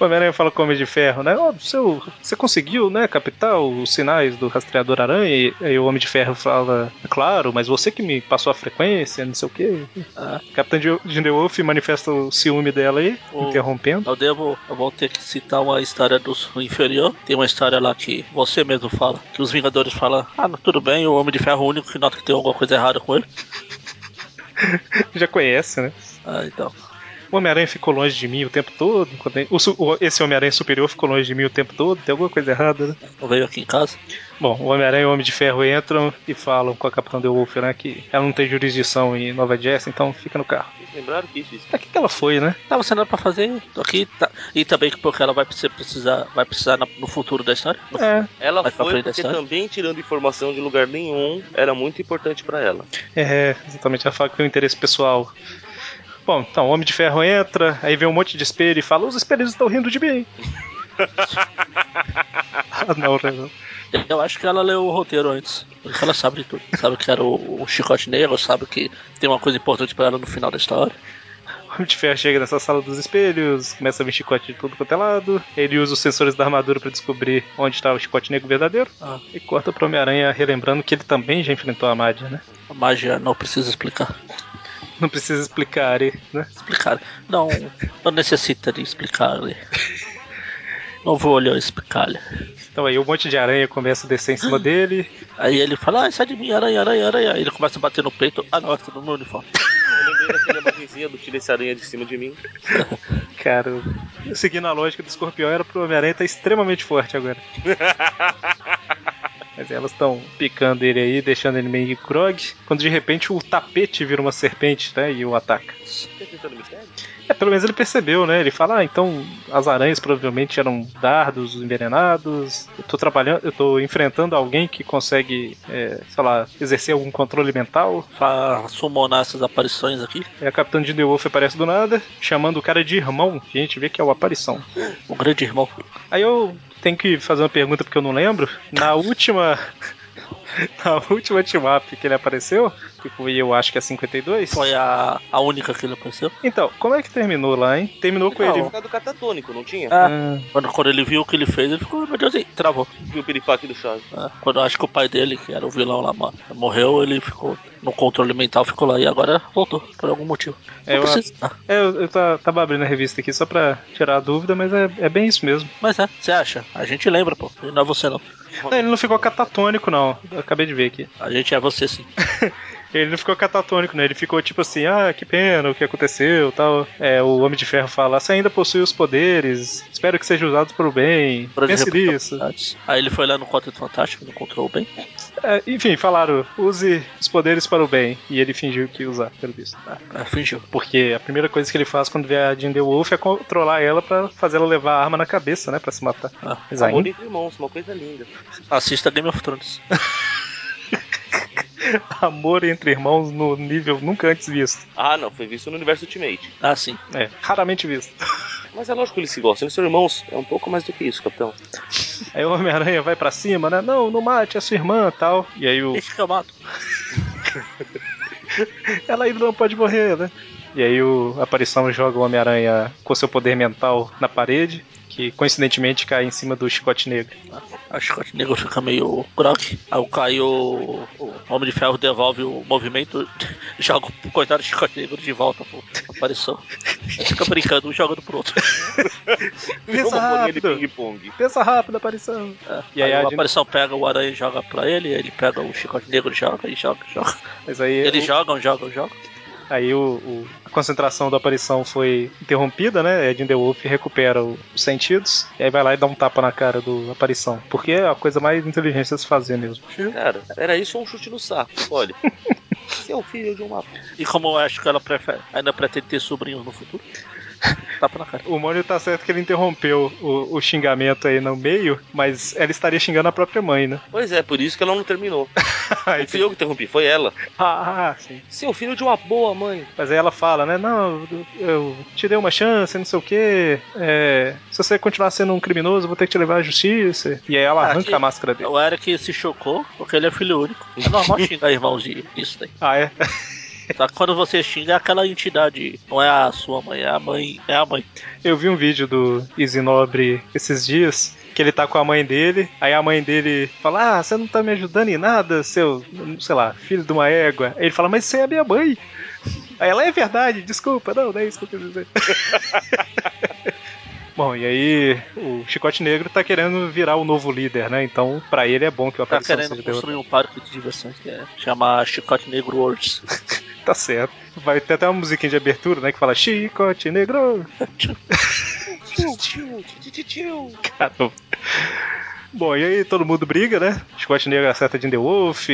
O Homem-Aranha fala com o Homem de Ferro, né? Ó, seu, você conseguiu, né, captar os sinais do rastreador aranha? E o Homem de Ferro fala, claro, mas você que me passou a frequência, não sei o quê. Ah, Capitão Wolf manifesta o ciúme dela aí, O- interrompendo. eu devo, eu vou ter que citar uma história do inferior. Tem uma história lá que você mesmo fala, que os Vingadores falam, ah, tudo bem, o Homem de Ferro é o único que nota que tem alguma coisa errada com ele. Já conhece, né? Ah, então. O Homem-Aranha ficou longe de mim o tempo todo. o esse Homem-Aranha superior ficou longe de mim o tempo todo. Tem alguma coisa errada, né? Não veio aqui em casa. Bom, o Homem-Aranha e o Homem de Ferro entram e falam com a Capitã The Wolf, né? Que ela não tem jurisdição em Nova Jersey, então fica no carro. Lembraram que isso? Pra que, que ela foi, né? Tava sendo pra fazer, tô aqui. Tá. E também porque ela vai precisar, vai precisar no futuro da história. É, Ela Vai pra foi frente da porque também tirando informação de lugar nenhum era muito importante pra ela. é, exatamente. Ela fala que tem um interesse pessoal. Bom, então o Homem de Ferro entra, aí vem um monte de espelho e fala: Os espelhos estão rindo de mim. ah, não, não. Eu acho que ela leu o roteiro antes. Porque ela sabe de tudo. Sabe que era o, o chicote negro, sabe que tem uma coisa importante pra ela no final da história. O Homem de Ferro chega nessa sala dos espelhos, começa a vir chicote de tudo quanto é lado. Ele usa os sensores da armadura pra descobrir onde está o chicote negro verdadeiro. Ah. E corta pro Homem-Aranha relembrando que ele também já enfrentou a Mádia, né? A magia não precisa explicar. Não precisa explicar, né? Explicar. Não, não necessita de explicar. Não vou olhar explicar. Então aí um monte de aranha começa a descer em cima dele. Aí ele fala, ah, sai de mim, aranha, aranha, aranha. Aí ele começa a bater no peito. Ah, não, é tudo no meu uniforme. Eu lembrei imagenzinha do tira esse aranha de cima de mim. Cara, seguindo a lógica do escorpião, era pro Homem-Aranha estar extremamente forte agora. Mas elas estão picando ele aí, deixando ele meio grog. Quando de repente o tapete vira uma serpente, né? E o ataca. É, pelo menos ele percebeu, né? Ele fala, ah, então as aranhas provavelmente eram dardos envenenados. Eu tô trabalhando, eu tô enfrentando alguém que consegue, é, sei lá, exercer algum controle mental. Pra summonar essas aparições aqui. Aí a Capitã de The Wolf aparece do nada, chamando o cara de irmão. E a gente vê que é o aparição. O grande irmão. Aí eu tenho que fazer uma pergunta porque eu não lembro. Na última. Na última team-up que ele apareceu, que foi eu acho que é 52. Foi a, a única que ele apareceu. Então, como é que terminou lá, hein? Terminou com Não, ele. ficado catatônico, não tinha? Ah, quando, quando ele viu o que ele fez, ele ficou, meu Deus, e travou. Viu o piripaque do Chaves. Ah, quando eu acho que o pai dele, que era o vilão lá, mo- morreu, ele ficou no controle mental, ficou lá e agora voltou, por algum motivo. É, Não eu- precisa- É, eu, eu tá- tava abrindo a revista aqui só pra tirar a dúvida, mas é, é bem isso mesmo. mas é, você acha? A gente lembra, pô. Não é você não. Não, ele não ficou catatônico, não. Eu acabei de ver aqui. A gente é você sim. Ele não ficou catatônico, né? Ele ficou tipo assim, ah, que pena, o que aconteceu tal. É, o Homem de Ferro fala, você ainda possui os poderes, espero que seja usado para o bem. Por Pense exemplo, nisso. Aí ele foi lá no Quarteto Fantástico, não encontrou bem. É, enfim, falaram, use os poderes para o bem. E ele fingiu que ia usar, pelo visto. Ah, fingiu. Porque a primeira coisa que ele faz quando vê a Jean The Wolf é controlar ela pra fazer ela levar a arma na cabeça, né? Pra se matar. Ah, Mas Amor ainda, entre irmãos, uma coisa linda. assista Game of Thrones. amor entre irmãos no nível nunca antes visto. Ah, não, foi visto no universo Ultimate. Ah, sim. É, raramente visto. Mas é lógico que eles se gostam, eles são irmãos. É um pouco mais do que isso, capitão. Aí o Homem-Aranha vai pra cima, né? Não, não mate a sua irmã tal. E aí o. Deixa que eu mato. Ela ainda não pode morrer, né? E aí o a aparição joga o Homem-Aranha com seu poder mental na parede, que coincidentemente cai em cima do chicote negro. A chicote negro fica meio grog. Aí o Caio, o Homem de Ferro, devolve o movimento, joga o coitado do chicote negro de volta pro aparição. Fica brincando, um jogando pro outro. Pensa rápido. ping-pong. Pensa rápido, aparição. É. E aí aí a gente- aparição pega o aranha e joga pra ele, ele pega o chicote negro e joga, e joga, joga. Mas aí, Eles o- jogam, jogam, jogam. Aí o, o- a concentração da aparição foi interrompida, né? Ed The Wolf recupera o- os sentidos. E aí vai lá e dá um tapa na cara do aparição. Porque é a coisa mais inteligente a se fazer mesmo. Cara, era isso ou um chute no saco? Olha. Seu filho de uma. E como eu acho que ela prefere, ainda pretende ter sobrinhos no futuro, tapa na cara. O Mônio tá certo que ele interrompeu o, o xingamento aí no meio, mas ela estaria xingando a própria mãe, né? Pois é, por isso que ela não terminou. Não fui eu que interrompi, foi ela. Ah, sim. Seu filho de uma boa mãe. Mas aí ela fala, né? Não, eu te dei uma chance, não sei o quê. É, se você continuar sendo um criminoso, eu vou ter que te levar à justiça. E aí ela Ah, arranca a máscara dele. O Eric se chocou porque ele é filho único. É normal xingar irmãos de- disso daí. Ah, é? Só que quando você xinga é aquela entidade, não é a sua mãe, é a mãe, é a mãe. Eu vi um vídeo do Easy Nobre esses dias, que ele tá com a mãe dele, aí a mãe dele fala, ah, você não tá me ajudando em nada, seu, sei lá, filho de uma égua. Aí ele fala, mas você é a minha mãe. Aí ela, é verdade, desculpa, não, não é isso que eu quis dizer. Bom, e aí o Chicote Negro tá querendo virar o novo líder, né? Então, pra ele é bom que o Tá querendo construir um parque de diversões que é chamar Chicote Negro Worlds. Tá certo. Vai ter até uma musiquinha de abertura, né? Que fala Chicote Negro. Caramba. Bom, e aí todo mundo briga, né? Scott Negro acerta Jim The Wolf,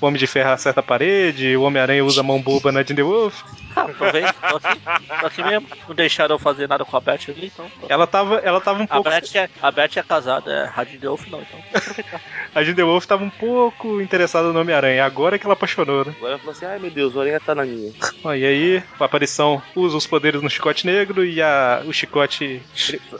o Homem de Ferro acerta a parede, o Homem-Aranha usa a mão boba na Jim The Wolf. Ah, tô vendo, tô aqui, tô aqui mesmo. Não deixaram eu fazer nada com a Beth ali, então. tô. Ela tava, ela tava um A pouco. Beth, é, a Beth é casada, é Rádio de Wolf não, então. A Jim The Wolf tava um pouco interessada no Homem-Aranha, agora que ela apaixonou, né? Agora ela falou assim: ai meu Deus, o Aranha tá na minha. Ó, e aí, a aparição usa os poderes no chicote negro e a, o chicote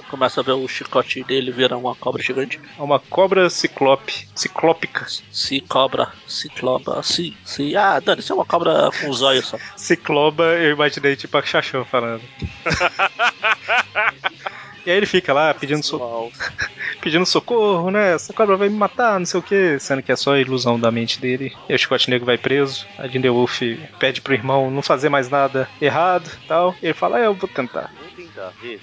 Começa a ver o chicote dele virar uma cobra gigante. é uma cobra ciclope, ciclópica. Se cobra, cicloba, se, se. Ah, Dani, isso é uma cobra com os olhos só. Cicloba, eu imaginei tipo a Xaxão falando. e aí ele fica lá pedindo, so Uau. pedindo socorro, né? Essa cobra vai me matar, não sei o que, sendo que é só a ilusão da mente dele. E o Chicote Negro vai preso. A Jinder Wolf pede pro irmão não fazer mais nada errado tal. E ele fala: é, eu vou tentar.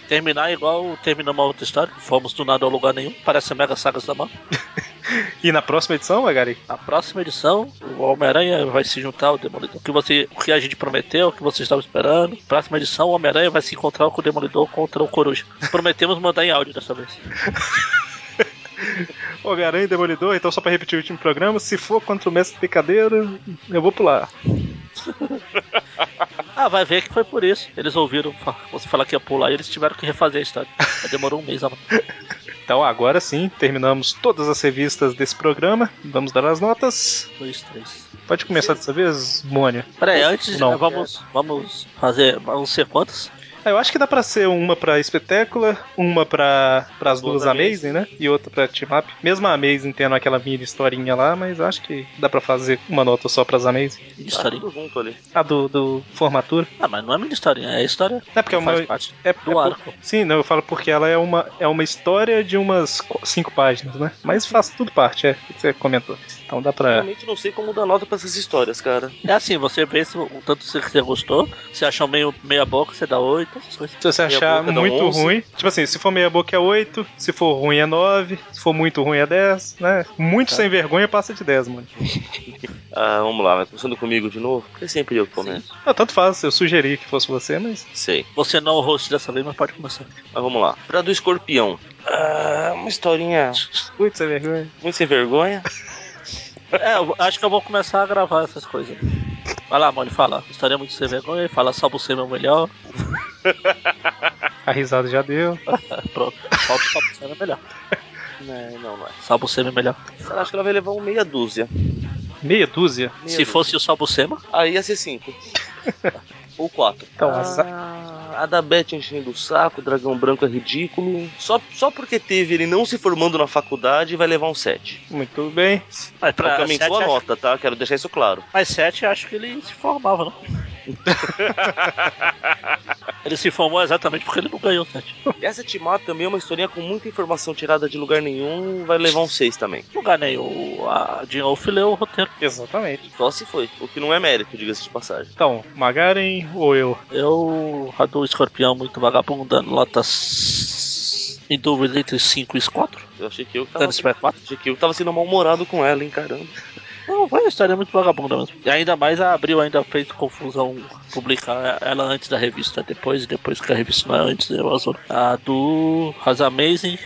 Terminar igual termina uma outra história. Fomos do nada ao lugar nenhum. Parece a Mega Sagas da mão. E na próxima edição, Magari? Na próxima edição, o Homem-Aranha vai se juntar ao Demolidor. O que, você, o que a gente prometeu, o que vocês estavam esperando. Próxima edição, o Homem-Aranha vai se encontrar com o Demolidor contra o Coruja. Prometemos mandar em áudio dessa vez. Homem-Aranha e Demolidor, então só pra repetir o último programa, se for contra o Mestre Picadeiro, eu vou pular. Ah, vai ver que foi por isso. Eles ouviram você falar que ia pular e eles tiveram que refazer a história. Demorou um mês. a- Então agora sim, terminamos todas as revistas desse programa. Vamos dar as notas. Dois, três. Pode começar dessa vez, Mônia. Peraí, antes Não. vamos, vamos fazer. Vamos ser quantas? Ah, Eu acho que dá pra ser uma pra Espetácula, uma pra as duas Amazing, né? E outra pra Team Up. Mesmo a Amazing tendo aquela mini historinha lá, mas acho que dá pra fazer uma nota só pras Amazing. Tá Historinha. tudo junto ali. A do, do Formatura. Ah, mas não é minha historinha, é a história. É porque é uma. parte É, do é por- arco. Sim, não, eu falo porque ela é uma, é uma história de umas cinco páginas, né? Mas faz tudo parte, é. o que Você comentou. Então dá pra. Realmente não sei como dar nota pra essas histórias, cara. É assim, você vê se o tanto que você gostou, se achou meio meia boca, você dá oito, essas coisas. Se você Meia achar muito 11. ruim, tipo assim, se for meia boca é 8, se for ruim é 9, se for muito ruim é 10, né? Muito Tá. sem vergonha passa de 10, mano. Ah, vamos lá, vai começando comigo de novo. É sempre eu que começo. Ah, tanto faz, eu sugeri que fosse você, mas. Sei. Você não é o host dessa vez, mas pode começar. Mas vamos lá. Pra do escorpião. Ah, uma historinha Muito sem vergonha. muito sem vergonha. É, eu acho que eu vou começar a gravar essas coisas. Vai lá, Molly, fala. História muito sem vergonha, fala só você meu melhor. A risada já deu. Pronto, falta só você meu melhor. Não, não, não é. Só você meu melhor. Eu acho que ela vai levar um meia dúzia. Meia dúzia. Meia Se dúzia. fosse o Salbucema, Aí ia ser cinco. Ou quatro. Então, Ah, a da Beth enchendo o saco, o dragão branco é ridículo. Só, só porque teve ele não se formando na faculdade, vai levar um 7. Muito bem. mas pra sete, sua acho- nota, tá? Quero deixar isso claro. Mas 7 acho que ele se formava, não? ele se formou exatamente porque ele não ganhou 7. Essa Timar também é uma historinha com muita informação tirada de lugar nenhum, vai levar um 6 também. Não ganhei o. A Jean Wolf leu o roteiro. Exatamente. Só se foi. O que não é mérito, diga-se de passagem. Então, Magaren ou eu? Eu. A do escorpião muito vagabunda, notas. Em dúvida entre 5 e 4. Eu achei que eu tava, Dando para 4. achei que eu tava sendo mal-humorado com ela, hein, caramba. Não, foi uma história muito vagabunda mesmo. E ainda mais a Abril ainda fez confusão publicar ela antes da revista, depois, depois que a revista não é antes, eu azul. A do Has Amazing,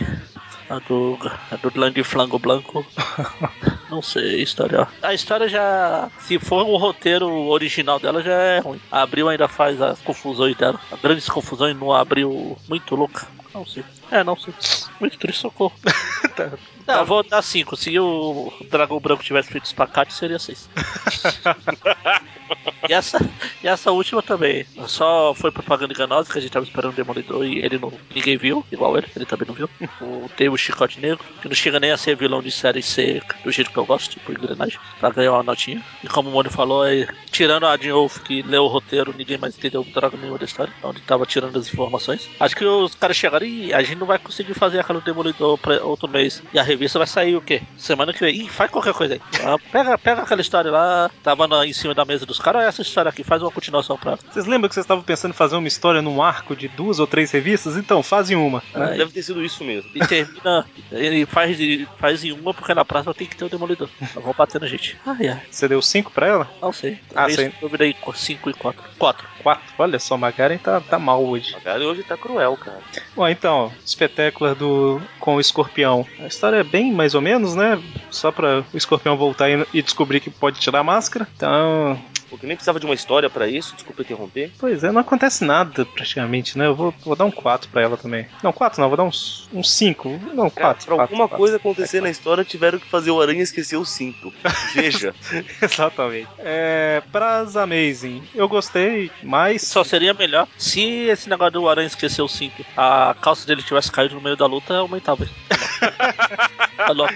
a do, a do Land Flango Blanco. Não sei, a história. A história já. Se for o roteiro original dela, já é ruim. A Abril ainda faz as confusões dela. As grandes confusões no Abril muito louca. Não sei. É, não sei. Muito triste, socorro. Tá. Não, eu vou dar 5. Se o Dragão Branco tivesse feito espacate, seria 6. e, essa, e essa última também. Só foi propaganda enganosa que a gente tava esperando o Demolidor e ele não. Ninguém viu, igual ele, ele também não viu. O, tem o Chicote Negro, que não chega nem a ser vilão de série C do jeito que eu gosto, tipo engrenagem, pra ganhar uma notinha. E como o Mônio falou, é, tirando a Jean Wolf que leu o roteiro, ninguém mais entendeu droga nenhuma da história, onde tava tirando as informações. Acho que os caras chegaram e a gente não vai conseguir fazer aquela Demolidor pra outro mês. E a revista vai sair o quê? Semana que vem. Ih, faz qualquer coisa aí. Ah, pega, pega aquela história lá, tava na- em cima da mesa dos caras, olha essa história aqui, faz uma continuação pra. Vocês lembram que vocês estavam pensando em fazer uma história num arco de duas ou três revistas? Então, fazem uma. né? Aí, Deve ter sido isso mesmo. e termina. Ele faz, de- faz em uma porque na próxima tem que ter o Demolidor. Eu vou bater na gente. Ai, ai, Você deu cinco pra ela? não sei. Ah, sei. Eu virei 5 e 4. 4. Quatro. Olha só, Magaren tá, tá mal hoje. Cara hoje tá cruel, cara. Bom, então, espetáculo do com o escorpião. A história é bem mais ou menos, né? Só pra o escorpião voltar e, e descobrir que pode tirar a máscara. Então, Porque nem precisava de uma história pra isso, desculpa interromper. pois é, não acontece nada praticamente, né? Eu vou, vou dar um 4 pra ela também. Não, 4 não, vou dar uns 5. não, 4. Cara, pra alguma coisa acontecer na história, tiveram que fazer o Aranha esquecer o cinto. Veja. Exatamente. É, pras Amazing, eu gostei, mas. Só seria melhor se esse negócio do Aranha esquecer o cinto, a calça dele tivesse caído no meio da luta, aumentava isso. Tá louco.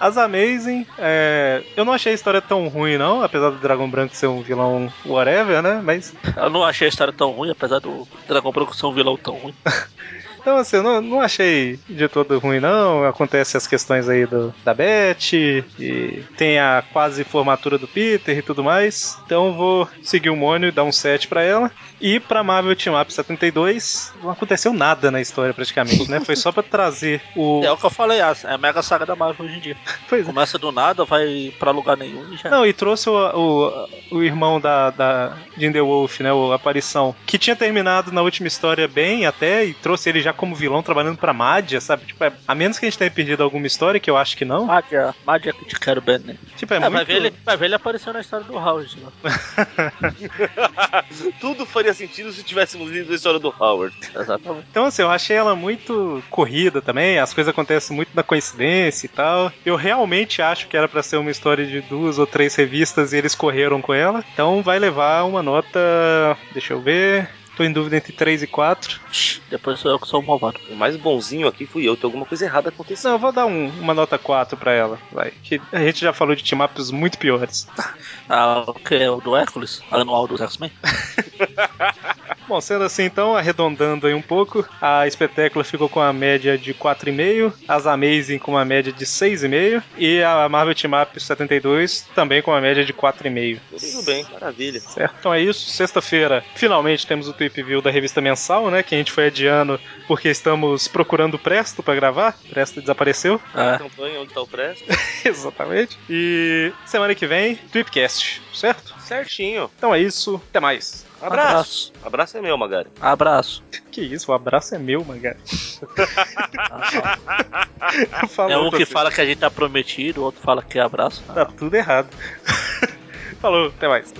As Amazing, é, eu não achei a história tão ruim, não, apesar do Dragão Branco ser um vilão whatever, né? Mas. Eu não achei a história tão ruim, apesar do Dragão Branco ser um vilão tão ruim. Então, assim, eu não, não achei de todo ruim, não. Acontece as questões aí do, da Beth, e tem a quase formatura do Peter e tudo mais. Então eu vou seguir o Mônio e dar um 7 pra ela. E pra Marvel Team Up 72, não aconteceu nada na história praticamente, né? Foi só pra trazer o. É o que eu falei, é a mega saga da Marvel hoje em dia. Pois é. Começa do nada, vai pra lugar nenhum e já. Não, e trouxe o, o, o irmão da, da The Wolf, né? O Aparição, que tinha terminado na última história bem até, e trouxe ele já já como vilão trabalhando pra Madja, sabe? Tipo, é, a menos que a gente tenha perdido alguma história, que eu acho que não. Madja, Madja que te quero bem, né? Tipo, é, É, muito... vai, ver ele, vai ver ele apareceu na história do Howard. Né? Tudo faria sentido se tivéssemos lido a história do Howard. Exatamente. Então, assim, eu achei ela muito corrida também, as coisas acontecem muito na coincidência e tal. Eu realmente acho que era pra ser uma história de duas ou três revistas e eles correram com ela. Então vai levar uma nota. Deixa eu ver. Tô em dúvida entre 3 e 4. Depois sou eu que sou o malvado. O mais bonzinho aqui fui eu, tem alguma coisa errada acontecendo. Não, eu vou dar um- uma nota 4 pra ela, vai. Que a gente já falou de team-ups muito piores. Ah, o que? O do Hércules? Anual dos X-Men? Bom, sendo assim, então, arredondando aí um pouco, a Espetácula ficou com a média de 4,5, as Amazing com uma média de 6,5 e a Marvel Team Up 72 também com uma média de 4,5. Tudo bem, maravilha. Certo? Então é isso. Sexta-feira, finalmente temos o Tweep View da revista mensal, né? Que a gente foi adiando porque estamos procurando o Presto pra gravar. Presto desapareceu. É. Campanha, onde tá o Presto? Exatamente. E semana que vem, Tweepcast, certo? Certinho. Então é isso. Até mais. Abraço. Abraço é meu, Magari. Abraço. Que isso, o abraço é meu. Ah, Falou é um que fala que a gente tá prometido, o outro fala que é abraço. Tá tudo errado. Falou, até mais.